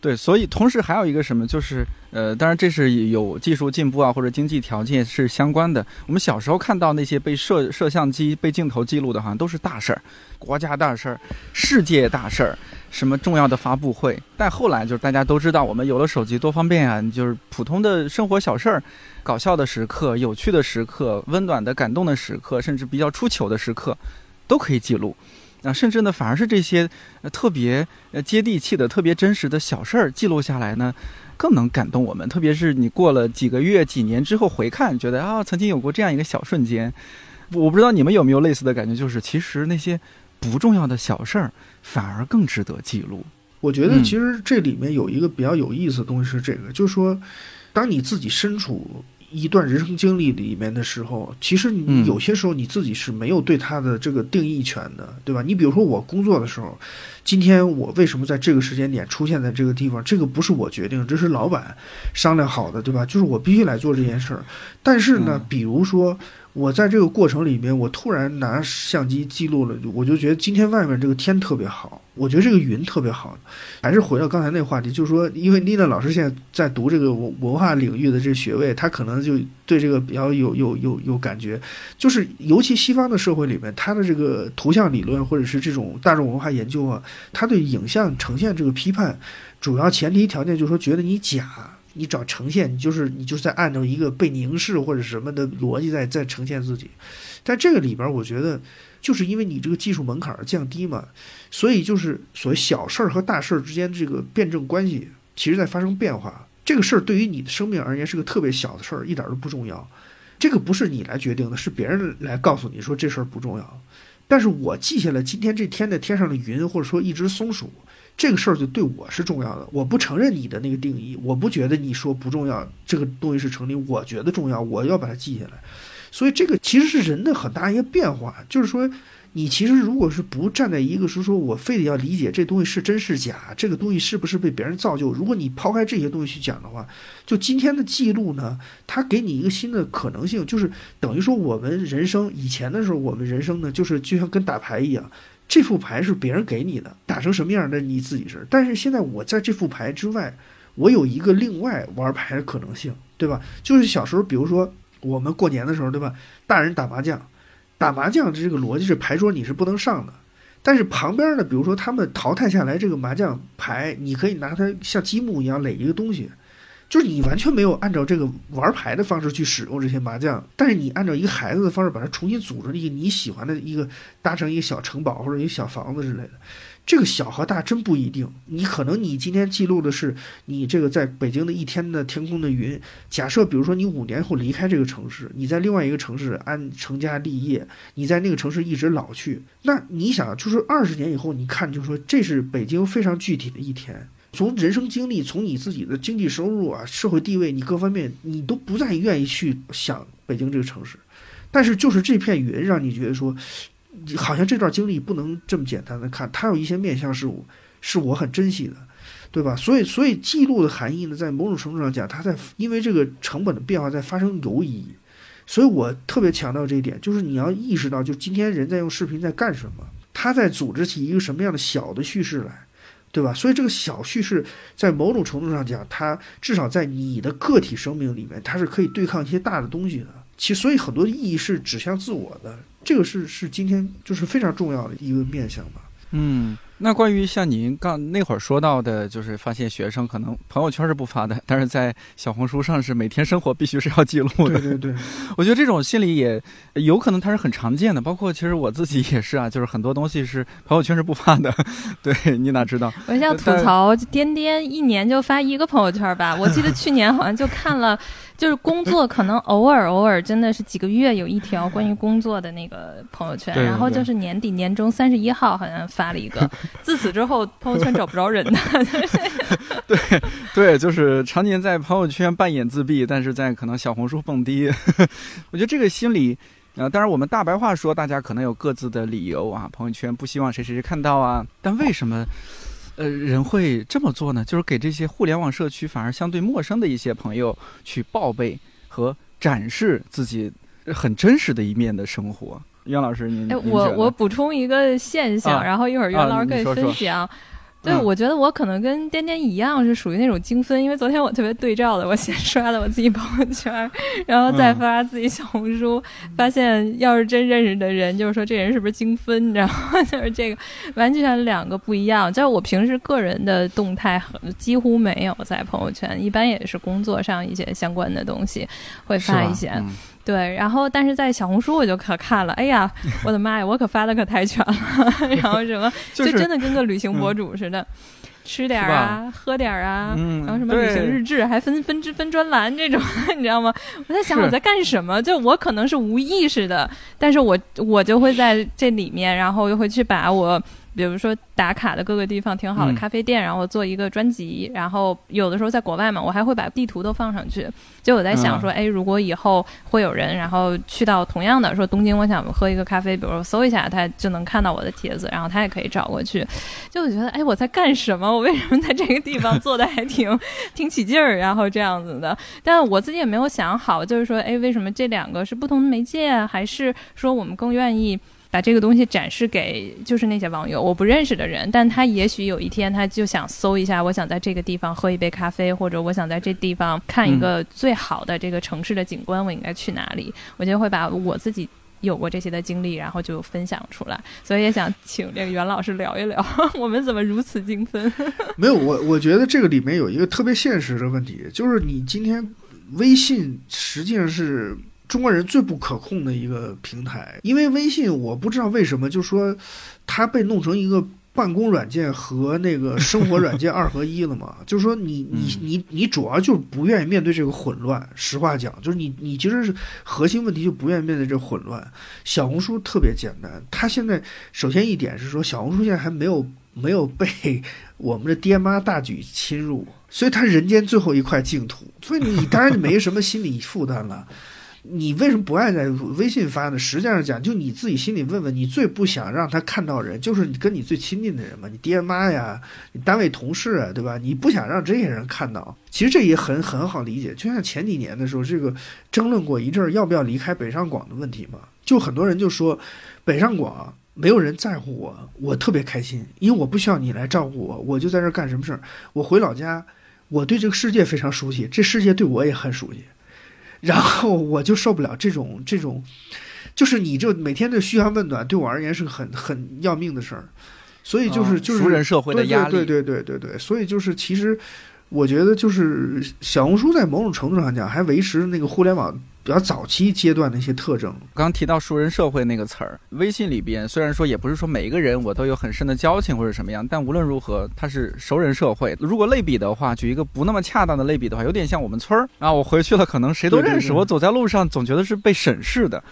对，所以同时还有一个什么，就是呃，当然这是有技术进步啊，或者经济条件是相关的。我们小时候看到那些被摄摄像机、被镜头记录的，好像都是大事儿，国家大事儿、世界大事儿，什么重要的发布会。但后来就是大家都知道，我们有了手机多方便啊，就是普通的生活小事儿、搞笑的时刻、有趣的时刻、温暖的、感动的时刻，甚至比较出糗的时刻，都可以记录。啊，甚至呢，反而是这些呃特别呃接地气的、特别真实的小事儿记录下来呢，更能感动我们。特别是你过了几个月、几年之后回看，觉得啊，曾经有过这样一个小瞬间。我不知道你们有没有类似的感觉，就是其实那些不重要的小事儿反而更值得记录。我觉得其实这里面有一个比较有意思的东西是这个，就是说，当你自己身处。一段人生经历里面的时候，其实你有些时候你自己是没有对他的这个定义权的，对吧？你比如说我工作的时候，今天我为什么在这个时间点出现在这个地方，这个不是我决定，这是老板商量好的，对吧？就是我必须来做这件事儿。但是呢，比如说。我在这个过程里面，我突然拿相机记录了，我就觉得今天外面这个天特别好，我觉得这个云特别好。还是回到刚才那个话题，就是说，因为丽娜老师现在在读这个文文化领域的这学位，他可能就对这个比较有有有有感觉。就是尤其西方的社会里面，他的这个图像理论或者是这种大众文化研究啊，他对影像呈现这个批判，主要前提条件就是说，觉得你假。你找呈现，你就是你就是在按照一个被凝视或者什么的逻辑在在呈现自己，但这个里边，我觉得就是因为你这个技术门槛降低嘛，所以就是所谓小事儿和大事儿之间这个辩证关系，其实在发生变化。这个事儿对于你的生命而言是个特别小的事儿，一点都不重要。这个不是你来决定的，是别人来告诉你说这事儿不重要。但是我记下来今天这天的天上的云，或者说一只松鼠。这个事儿就对我是重要的，我不承认你的那个定义，我不觉得你说不重要，这个东西是成立，我觉得重要，我要把它记下来。所以这个其实是人的很大一个变化，就是说，你其实如果是不站在一个是说我非得要理解这东西是真是假，这个东西是不是被别人造就，如果你抛开这些东西去讲的话，就今天的记录呢，它给你一个新的可能性，就是等于说我们人生以前的时候，我们人生呢，就是就像跟打牌一样。这副牌是别人给你的，打成什么样的你自己是。但是现在我在这副牌之外，我有一个另外玩牌的可能性，对吧？就是小时候，比如说我们过年的时候，对吧？大人打麻将，打麻将的这个逻辑是牌桌你是不能上的，但是旁边呢，比如说他们淘汰下来这个麻将牌，你可以拿它像积木一样垒一个东西。就是你完全没有按照这个玩牌的方式去使用这些麻将，但是你按照一个孩子的方式把它重新组织一个你喜欢的一个搭成一个小城堡或者一个小房子之类的，这个小和大真不一定。你可能你今天记录的是你这个在北京的一天的天空的云，假设比如说你五年后离开这个城市，你在另外一个城市安成家立业，你在那个城市一直老去，那你想就是二十年以后你看，就说这是北京非常具体的一天。从人生经历，从你自己的经济收入啊、社会地位，你各方面，你都不再愿意去想北京这个城市。但是，就是这片云让你觉得说，好像这段经历不能这么简单的看，它有一些面向是我是我很珍惜的，对吧？所以，所以记录的含义呢，在某种程度上讲，它在因为这个成本的变化在发生游移，所以我特别强调这一点，就是你要意识到，就今天人在用视频在干什么，他在组织起一个什么样的小的叙事来，对吧？所以这个小叙事在某种程度上讲，它至少在你的个体生命里面，它是可以对抗一些大的东西的。其实，所以很多意义是指向自我的，这个是是今天就是非常重要的一个面向吧。嗯。那关于像您刚那会儿说到的，就是发现学生可能朋友圈是不发的，但是在小红书上是每天生活必须是要记录的。对对对，我觉得这种心理也有可能它是很常见的，包括其实我自己也是啊，就是很多东西是朋友圈是不发的。对你哪知道？我想吐槽颠颠一年就发一个朋友圈吧，我记得去年好像就看了。就是工作可能偶尔偶尔真的是几个月有一条关于工作的那个朋友圈，然后就是年底年终三十一号好像发了一个，自此之后朋友圈找不着人的。对对，就是常年在朋友圈扮演自闭，但是在可能小红书蹦迪。我觉得这个心理，呃，当然我们大白话说，大家可能有各自的理由啊，朋友圈不希望谁谁谁看到啊，但为什么？呃，人会这么做呢？就是给这些互联网社区反而相对陌生的一些朋友去报备和展示自己很真实的一面的生活。袁老师，您哎，我我补充一个现象，然后一会儿袁老师可以分享。对，我觉得我可能跟颠颠一样，是属于那种精分，因为昨天我特别对照的，我先刷了我自己朋友圈，然后再发自己小红书，发现要是真认识的人，就是说这人是不是精分，你知道吗？就是这个完全两个不一样。就是我平时个人的动态很几乎没有在朋友圈，一般也是工作上一些相关的东西会发一些。对，然后但是在小红书我就可看了，哎呀，我的妈呀，我可发的可太全了，然后什么就真的跟个旅行博主似的，吃点儿啊，喝点儿啊，然后什么旅行日志，还分分支分专栏这种，你知道吗？我在想我在干什么，就我可能是无意识的，但是我我就会在这里面，然后又会去把我。比如说打卡的各个地方挺好的咖啡店，然后做一个专辑，然后有的时候在国外嘛，我还会把地图都放上去。就我在想说，哎，如果以后会有人，然后去到同样的说东京，我想喝一个咖啡，比如说搜一下，他就能看到我的帖子，然后他也可以找过去。就我觉得，哎，我在干什么？我为什么在这个地方做的还挺 挺起劲儿？然后这样子的，但我自己也没有想好，就是说，哎，为什么这两个是不同的媒介，还是说我们更愿意？把这个东西展示给就是那些网友，我不认识的人，但他也许有一天他就想搜一下，我想在这个地方喝一杯咖啡，或者我想在这地方看一个最好的这个城市的景观，我应该去哪里？我就会把我自己有过这些的经历，然后就分享出来。所以也想请这个袁老师聊一聊，我们怎么如此精分？没有，我我觉得这个里面有一个特别现实的问题，就是你今天微信实际上是。中国人最不可控的一个平台，因为微信我不知道为什么，就说它被弄成一个办公软件和那个生活软件二合一了嘛？就是说你你你你主要就是不愿意面对这个混乱。实话讲，就是你你其实是核心问题就不愿意面对这混乱。小红书特别简单，它现在首先一点是说，小红书现在还没有 没有被我们的爹妈大举侵入，所以它人间最后一块净土，所以你当然就没什么心理负担了。你为什么不爱在微信发呢？实际上讲，就你自己心里问问，你最不想让他看到人，就是你跟你最亲近的人嘛，你爹妈呀，你单位同事啊，对吧？你不想让这些人看到，其实这也很很好理解。就像前几年的时候，这个争论过一阵儿要不要离开北上广的问题嘛，就很多人就说，北上广没有人在乎我，我特别开心，因为我不需要你来照顾我，我就在这儿干什么事儿。我回老家，我对这个世界非常熟悉，这世界对我也很熟悉。然后我就受不了这种这种，就是你这每天的嘘寒问暖，对我而言是很很要命的事儿，所以就是就是熟人社会的压力，对对对对对，所以就是其实我觉得就是小红书在某种程度上讲还维持那个互联网。比较早期阶段的一些特征。刚提到熟人社会那个词儿，微信里边虽然说也不是说每一个人我都有很深的交情或者什么样，但无论如何，它是熟人社会。如果类比的话，举一个不那么恰当的类比的话，有点像我们村儿啊。我回去了，可能谁都认识我，走在路上总觉得是被审视的。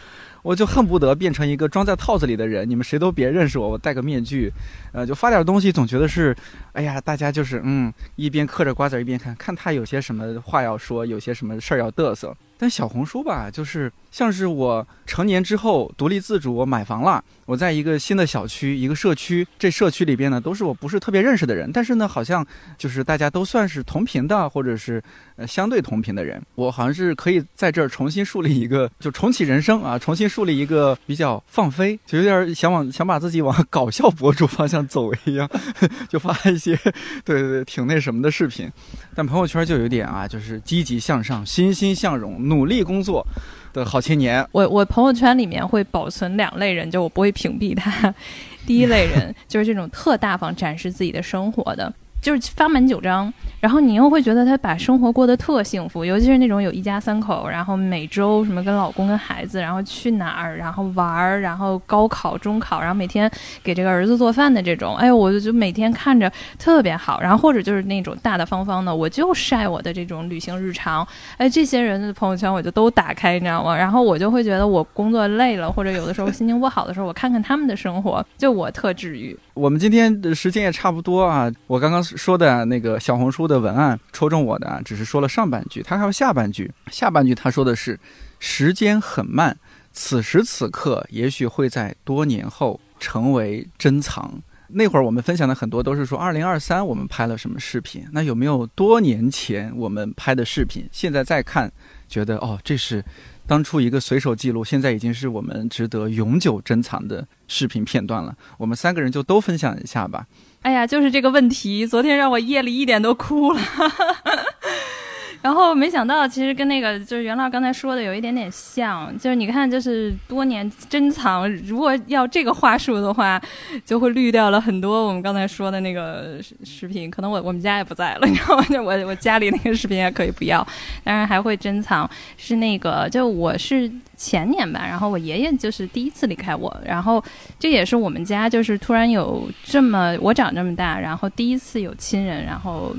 我就恨不得变成一个装在套子里的人，你们谁都别认识我，我戴个面具，呃，就发点东西，总觉得是，哎呀，大家就是嗯，一边嗑着瓜子一边看看他有些什么话要说，有些什么事儿要嘚瑟。但小红书吧，就是像是我成年之后独立自主，我买房了，我在一个新的小区、一个社区，这社区里边呢，都是我不是特别认识的人，但是呢，好像就是大家都算是同频的，或者是呃相对同频的人，我好像是可以在这儿重新树立一个，就重启人生啊，重新树立一个比较放飞，就有点想往想把自己往搞笑博主方向走一样，就发一些对对对挺那什么的视频，但朋友圈就有点啊，就是积极向上、欣欣向荣。努力工作。的好青年，我我朋友圈里面会保存两类人，就我不会屏蔽他。第一类人 就是这种特大方展示自己的生活的。就是发满九张，然后你又会觉得他把生活过得特幸福，尤其是那种有一家三口，然后每周什么跟老公跟孩子，然后去哪儿，然后玩儿，然后高考、中考，然后每天给这个儿子做饭的这种，哎呦，我就就每天看着特别好。然后或者就是那种大大方方的，我就晒我的这种旅行日常，哎，这些人的朋友圈我就都打开，你知道吗？然后我就会觉得我工作累了，或者有的时候心情不好的时候，我看看他们的生活，就我特治愈。我们今天的时间也差不多啊，我刚刚说的那个小红书的文案戳中我的，只是说了上半句，他还有下半句。下半句他说的是：时间很慢，此时此刻也许会在多年后成为珍藏。那会儿我们分享的很多都是说二零二三我们拍了什么视频，那有没有多年前我们拍的视频？现在再看，觉得哦，这是。当初一个随手记录，现在已经是我们值得永久珍藏的视频片段了。我们三个人就都分享一下吧。哎呀，就是这个问题，昨天让我夜里一点都哭了。然后没想到，其实跟那个就是袁老刚才说的有一点点像，就是你看，就是多年珍藏，如果要这个话术的话，就会滤掉了很多我们刚才说的那个视频。可能我我们家也不在了，你知道吗？就我我家里那个视频也可以不要，当然还会珍藏。是那个，就我是前年吧，然后我爷爷就是第一次离开我，然后这也是我们家就是突然有这么我长这么大，然后第一次有亲人，然后。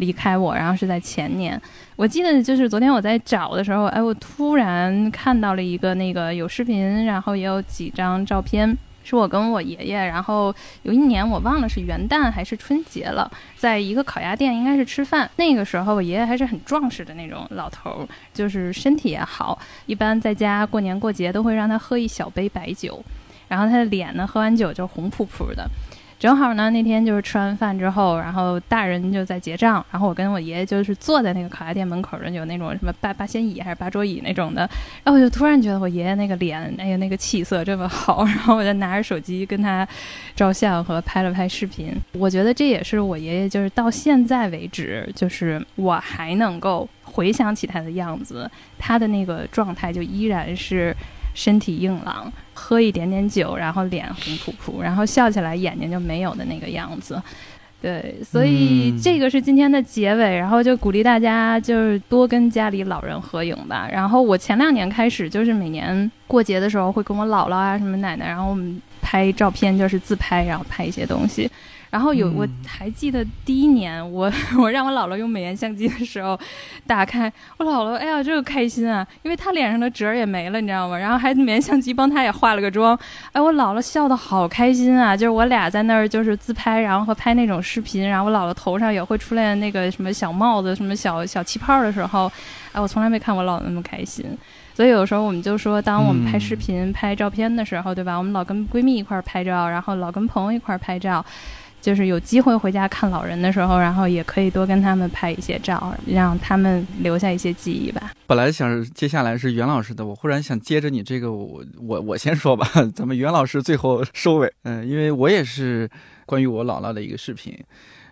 离开我，然后是在前年，我记得就是昨天我在找的时候，哎，我突然看到了一个那个有视频，然后也有几张照片，是我跟我爷爷，然后有一年我忘了是元旦还是春节了，在一个烤鸭店应该是吃饭，那个时候我爷爷还是很壮实的那种老头，就是身体也好，一般在家过年过节都会让他喝一小杯白酒，然后他的脸呢喝完酒就红扑扑的。正好呢，那天就是吃完饭之后，然后大人就在结账，然后我跟我爷爷就是坐在那个烤鸭店门口的，有那种什么八八仙椅还是八桌椅那种的，然后我就突然觉得我爷爷那个脸，哎呀，那个气色这么好，然后我就拿着手机跟他照相和拍了拍视频。我觉得这也是我爷爷就是到现在为止，就是我还能够回想起他的样子，他的那个状态就依然是。身体硬朗，喝一点点酒，然后脸红扑扑，然后笑起来眼睛就没有的那个样子。对，所以这个是今天的结尾，然后就鼓励大家就是多跟家里老人合影吧。然后我前两年开始就是每年过节的时候会跟我姥姥啊什么奶奶，然后我们拍照片就是自拍，然后拍一些东西。然后有我还记得第一年，我我让我姥姥用美颜相机的时候，打开我姥姥，哎呀，这个开心啊，因为她脸上的褶也没了，你知道吗？然后还美颜相机帮她也化了个妆，哎，我姥姥笑得好开心啊！就是我俩在那儿就是自拍，然后和拍那种视频，然后我姥姥头上也会出来那个什么小帽子、什么小小气泡的时候，哎，我从来没看我姥姥那么开心。所以有时候我们就说，当我们拍视频、拍照片的时候，对吧？我们老跟闺蜜一块儿拍照，然后老跟朋友一块儿拍照。就是有机会回家看老人的时候，然后也可以多跟他们拍一些照，让他们留下一些记忆吧。本来想接下来是袁老师的，我忽然想接着你这个，我我我先说吧，咱们袁老师最后收尾。嗯，因为我也是关于我姥姥的一个视频，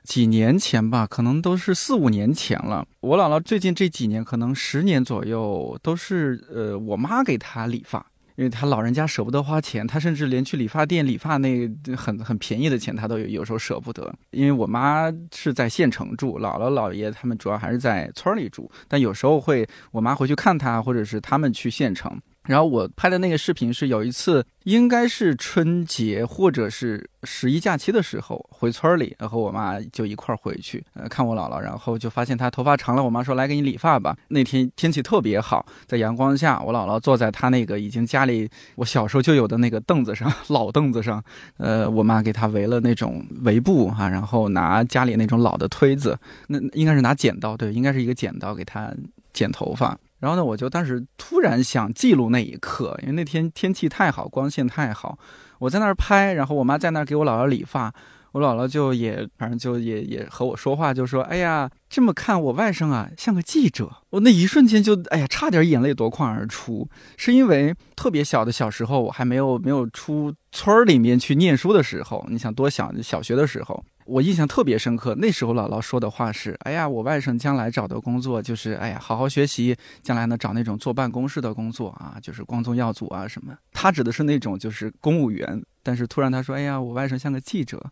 几年前吧，可能都是四五年前了。我姥姥最近这几年，可能十年左右，都是呃我妈给她理发。因为他老人家舍不得花钱，他甚至连去理发店理发那很很便宜的钱，他都有有时候舍不得。因为我妈是在县城住，姥姥姥爷他们主要还是在村里住，但有时候会我妈回去看他，或者是他们去县城。然后我拍的那个视频是有一次，应该是春节或者是十一假期的时候回村里，然后我妈就一块儿回去，呃，看我姥姥，然后就发现她头发长了，我妈说来给你理发吧。那天天气特别好，在阳光下，我姥姥坐在她那个已经家里我小时候就有的那个凳子上，老凳子上，呃，我妈给她围了那种围布哈，然后拿家里那种老的推子，那应该是拿剪刀，对，应该是一个剪刀给她剪头发。然后呢，我就当时突然想记录那一刻，因为那天天气太好，光线太好，我在那儿拍，然后我妈在那儿给我姥姥理发。我姥姥就也，反正就也也和我说话，就说：“哎呀，这么看我外甥啊，像个记者。”我那一瞬间就，哎呀，差点眼泪夺眶而出。是因为特别小的小时候，我还没有没有出村儿里面去念书的时候，你想多小，小学的时候，我印象特别深刻。那时候姥姥说的话是：“哎呀，我外甥将来找的工作就是，哎呀，好好学习，将来呢找那种坐办公室的工作啊，就是光宗耀祖啊什么。”他指的是那种就是公务员。但是突然他说：“哎呀，我外甥像个记者。”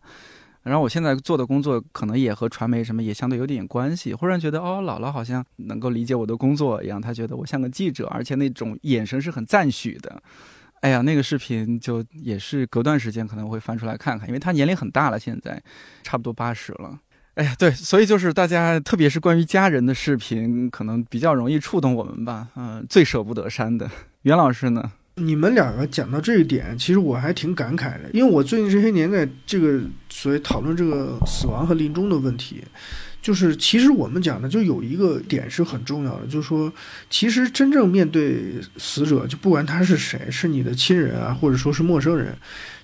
然后我现在做的工作可能也和传媒什么也相对有点关系。忽然觉得哦，姥姥好像能够理解我的工作一样，她觉得我像个记者，而且那种眼神是很赞许的。哎呀，那个视频就也是隔段时间可能会翻出来看看，因为他年龄很大了，现在差不多八十了。哎呀，对，所以就是大家特别是关于家人的视频，可能比较容易触动我们吧。嗯，最舍不得删的。袁老师呢？你们两个讲到这一点，其实我还挺感慨的，因为我最近这些年在这个所谓讨论这个死亡和临终的问题。就是其实我们讲的就有一个点是很重要的，就是说，其实真正面对死者，就不管他是谁，是你的亲人啊，或者说是陌生人，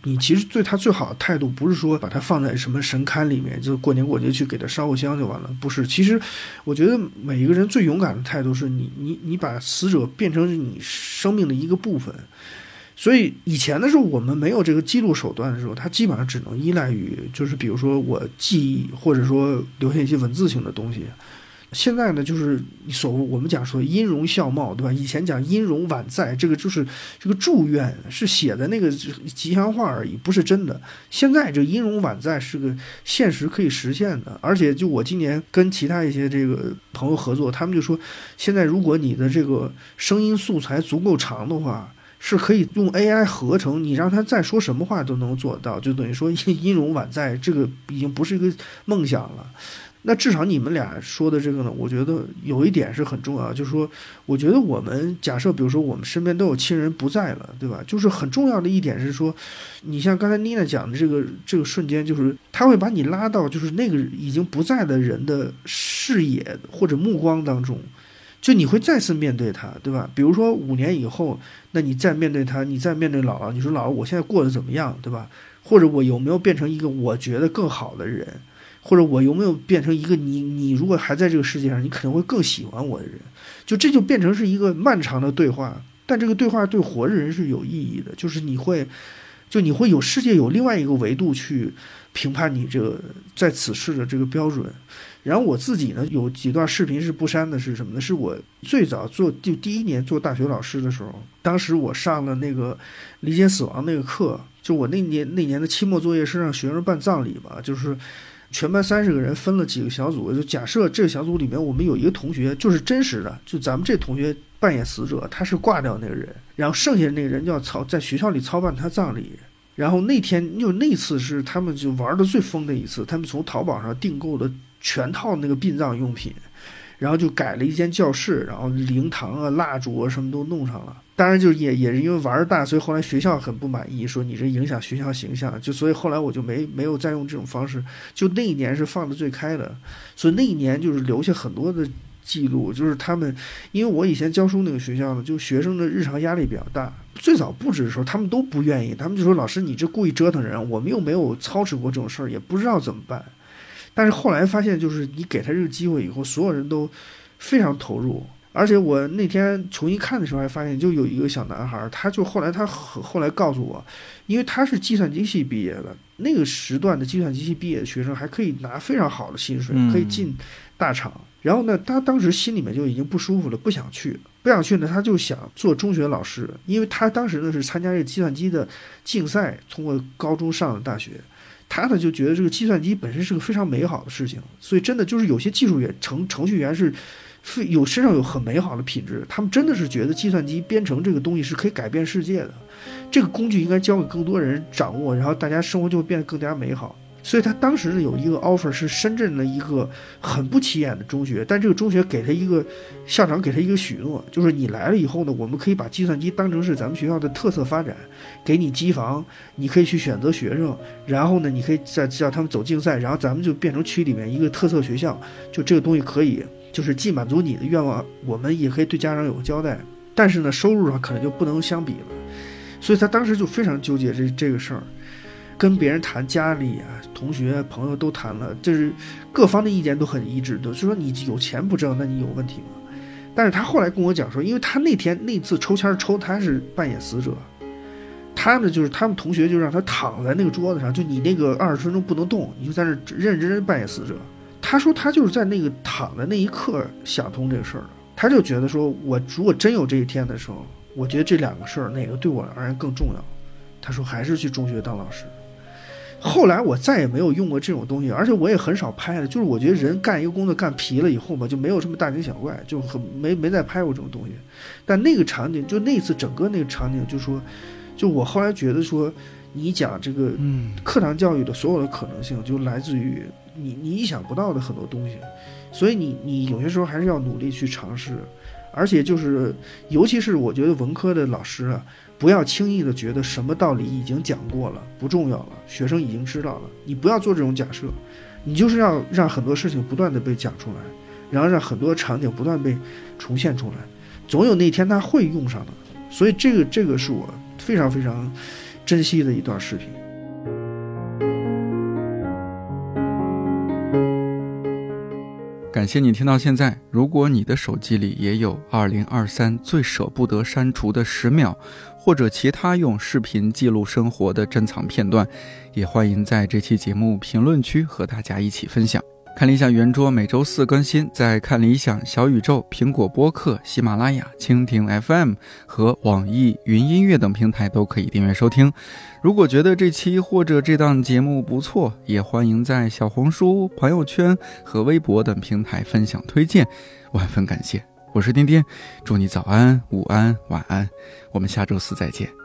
你其实对他最好的态度不是说把他放在什么神龛里面，就过年过节去给他烧个香就完了，不是。其实我觉得每一个人最勇敢的态度是你，你，你把死者变成你生命的一个部分。所以以前的时候，我们没有这个记录手段的时候，它基本上只能依赖于，就是比如说我记忆，或者说留下一些文字性的东西。现在呢，就是所我们讲说音容笑貌，对吧？以前讲音容宛在，这个就是这个祝愿是写的那个吉祥话而已，不是真的。现在这音容宛在是个现实可以实现的，而且就我今年跟其他一些这个朋友合作，他们就说，现在如果你的这个声音素材足够长的话。是可以用 AI 合成，你让他再说什么话都能做到，就等于说音音 容宛在，这个已经不是一个梦想了。那至少你们俩说的这个呢，我觉得有一点是很重要，就是说，我觉得我们假设，比如说我们身边都有亲人不在了，对吧？就是很重要的一点是说，你像刚才妮娜讲的这个这个瞬间，就是他会把你拉到就是那个已经不在的人的视野或者目光当中。就你会再次面对他，对吧？比如说五年以后，那你再面对他，你再面对姥姥，你说姥姥，我现在过得怎么样，对吧？或者我有没有变成一个我觉得更好的人，或者我有没有变成一个你你如果还在这个世界上，你可能会更喜欢我的人，就这就变成是一个漫长的对话，但这个对话对活着人是有意义的，就是你会，就你会有世界有另外一个维度去评判你这个在此世的这个标准。然后我自己呢，有几段视频是不删的，是什么呢？是我最早做就第一年做大学老师的时候，当时我上了那个理解死亡那个课，就我那年那年的期末作业是让学生办葬礼嘛，就是全班三十个人分了几个小组，就假设这个小组里面我们有一个同学就是真实的，就咱们这同学扮演死者，他是挂掉那个人，然后剩下那个人就要操在学校里操办他葬礼。然后那天就那次是他们就玩的最疯的一次，他们从淘宝上订购的。全套那个殡葬用品，然后就改了一间教室，然后灵堂啊、蜡烛啊什么都弄上了。当然，就也也是因为玩儿大，所以后来学校很不满意，说你这影响学校形象。就所以后来我就没没有再用这种方式。就那一年是放的最开的，所以那一年就是留下很多的记录。就是他们，因为我以前教书那个学校呢，就学生的日常压力比较大。最早布置的时候，他们都不愿意，他们就说：“老师，你这故意折腾人，我们又没有操持过这种事儿，也不知道怎么办。”但是后来发现，就是你给他这个机会以后，所有人都非常投入。而且我那天重新看的时候，还发现就有一个小男孩，他就后来他后来告诉我，因为他是计算机系毕业的，那个时段的计算机系毕业的学生还可以拿非常好的薪水，可以进大厂。然后呢，他当时心里面就已经不舒服了，不想去，不想去呢，他就想做中学老师，因为他当时呢是参加这个计算机的竞赛，通过高中上了大学。他呢就觉得这个计算机本身是个非常美好的事情，所以真的就是有些技术员、程程序员是，非有身上有很美好的品质。他们真的是觉得计算机编程这个东西是可以改变世界的，这个工具应该交给更多人掌握，然后大家生活就会变得更加美好。所以他当时呢有一个 offer 是深圳的一个很不起眼的中学，但这个中学给他一个校长给他一个许诺，就是你来了以后呢，我们可以把计算机当成是咱们学校的特色发展，给你机房，你可以去选择学生，然后呢，你可以再叫他们走竞赛，然后咱们就变成区里面一个特色学校，就这个东西可以。就是既满足你的愿望，我们也可以对家长有个交代。但是呢，收入上可能就不能相比了。所以他当时就非常纠结这这个事儿，跟别人谈，家里啊、同学、朋友都谈了，就是各方的意见都很一致，就说你有钱不挣，那你有问题吗？但是他后来跟我讲说，因为他那天那次抽签抽他是扮演死者，他呢就是他们同学就让他躺在那个桌子上，就你那个二十分钟不能动，你就在那认认真真扮演死者。他说他就是在那个躺的那一刻想通这个事儿的，他就觉得说我如果真有这一天的时候，我觉得这两个事儿哪个对我而言更重要？他说还是去中学当老师。后来我再也没有用过这种东西，而且我也很少拍了。就是我觉得人干一个工作干疲了以后吧，就没有什么大惊小怪，就很没没再拍过这种东西。但那个场景，就那次整个那个场景，就说，就我后来觉得说，你讲这个嗯课堂教育的所有的可能性，就来自于你你意想不到的很多东西。所以你你有些时候还是要努力去尝试，而且就是尤其是我觉得文科的老师啊。不要轻易的觉得什么道理已经讲过了，不重要了，学生已经知道了。你不要做这种假设，你就是要让很多事情不断的被讲出来，然后让很多场景不断被重现出来，总有那天他会用上的。所以这个这个是我非常非常珍惜的一段视频。感谢你听到现在。如果你的手机里也有2023最舍不得删除的十秒，或者其他用视频记录生活的珍藏片段，也欢迎在这期节目评论区和大家一起分享。看理想圆桌每周四更新，在看理想、小宇宙、苹果播客、喜马拉雅、蜻蜓 FM 和网易云音乐等平台都可以订阅收听。如果觉得这期或者这档节目不错，也欢迎在小红书、朋友圈和微博等平台分享推荐，万分感谢。我是丁丁，祝你早安、午安、晚安，我们下周四再见。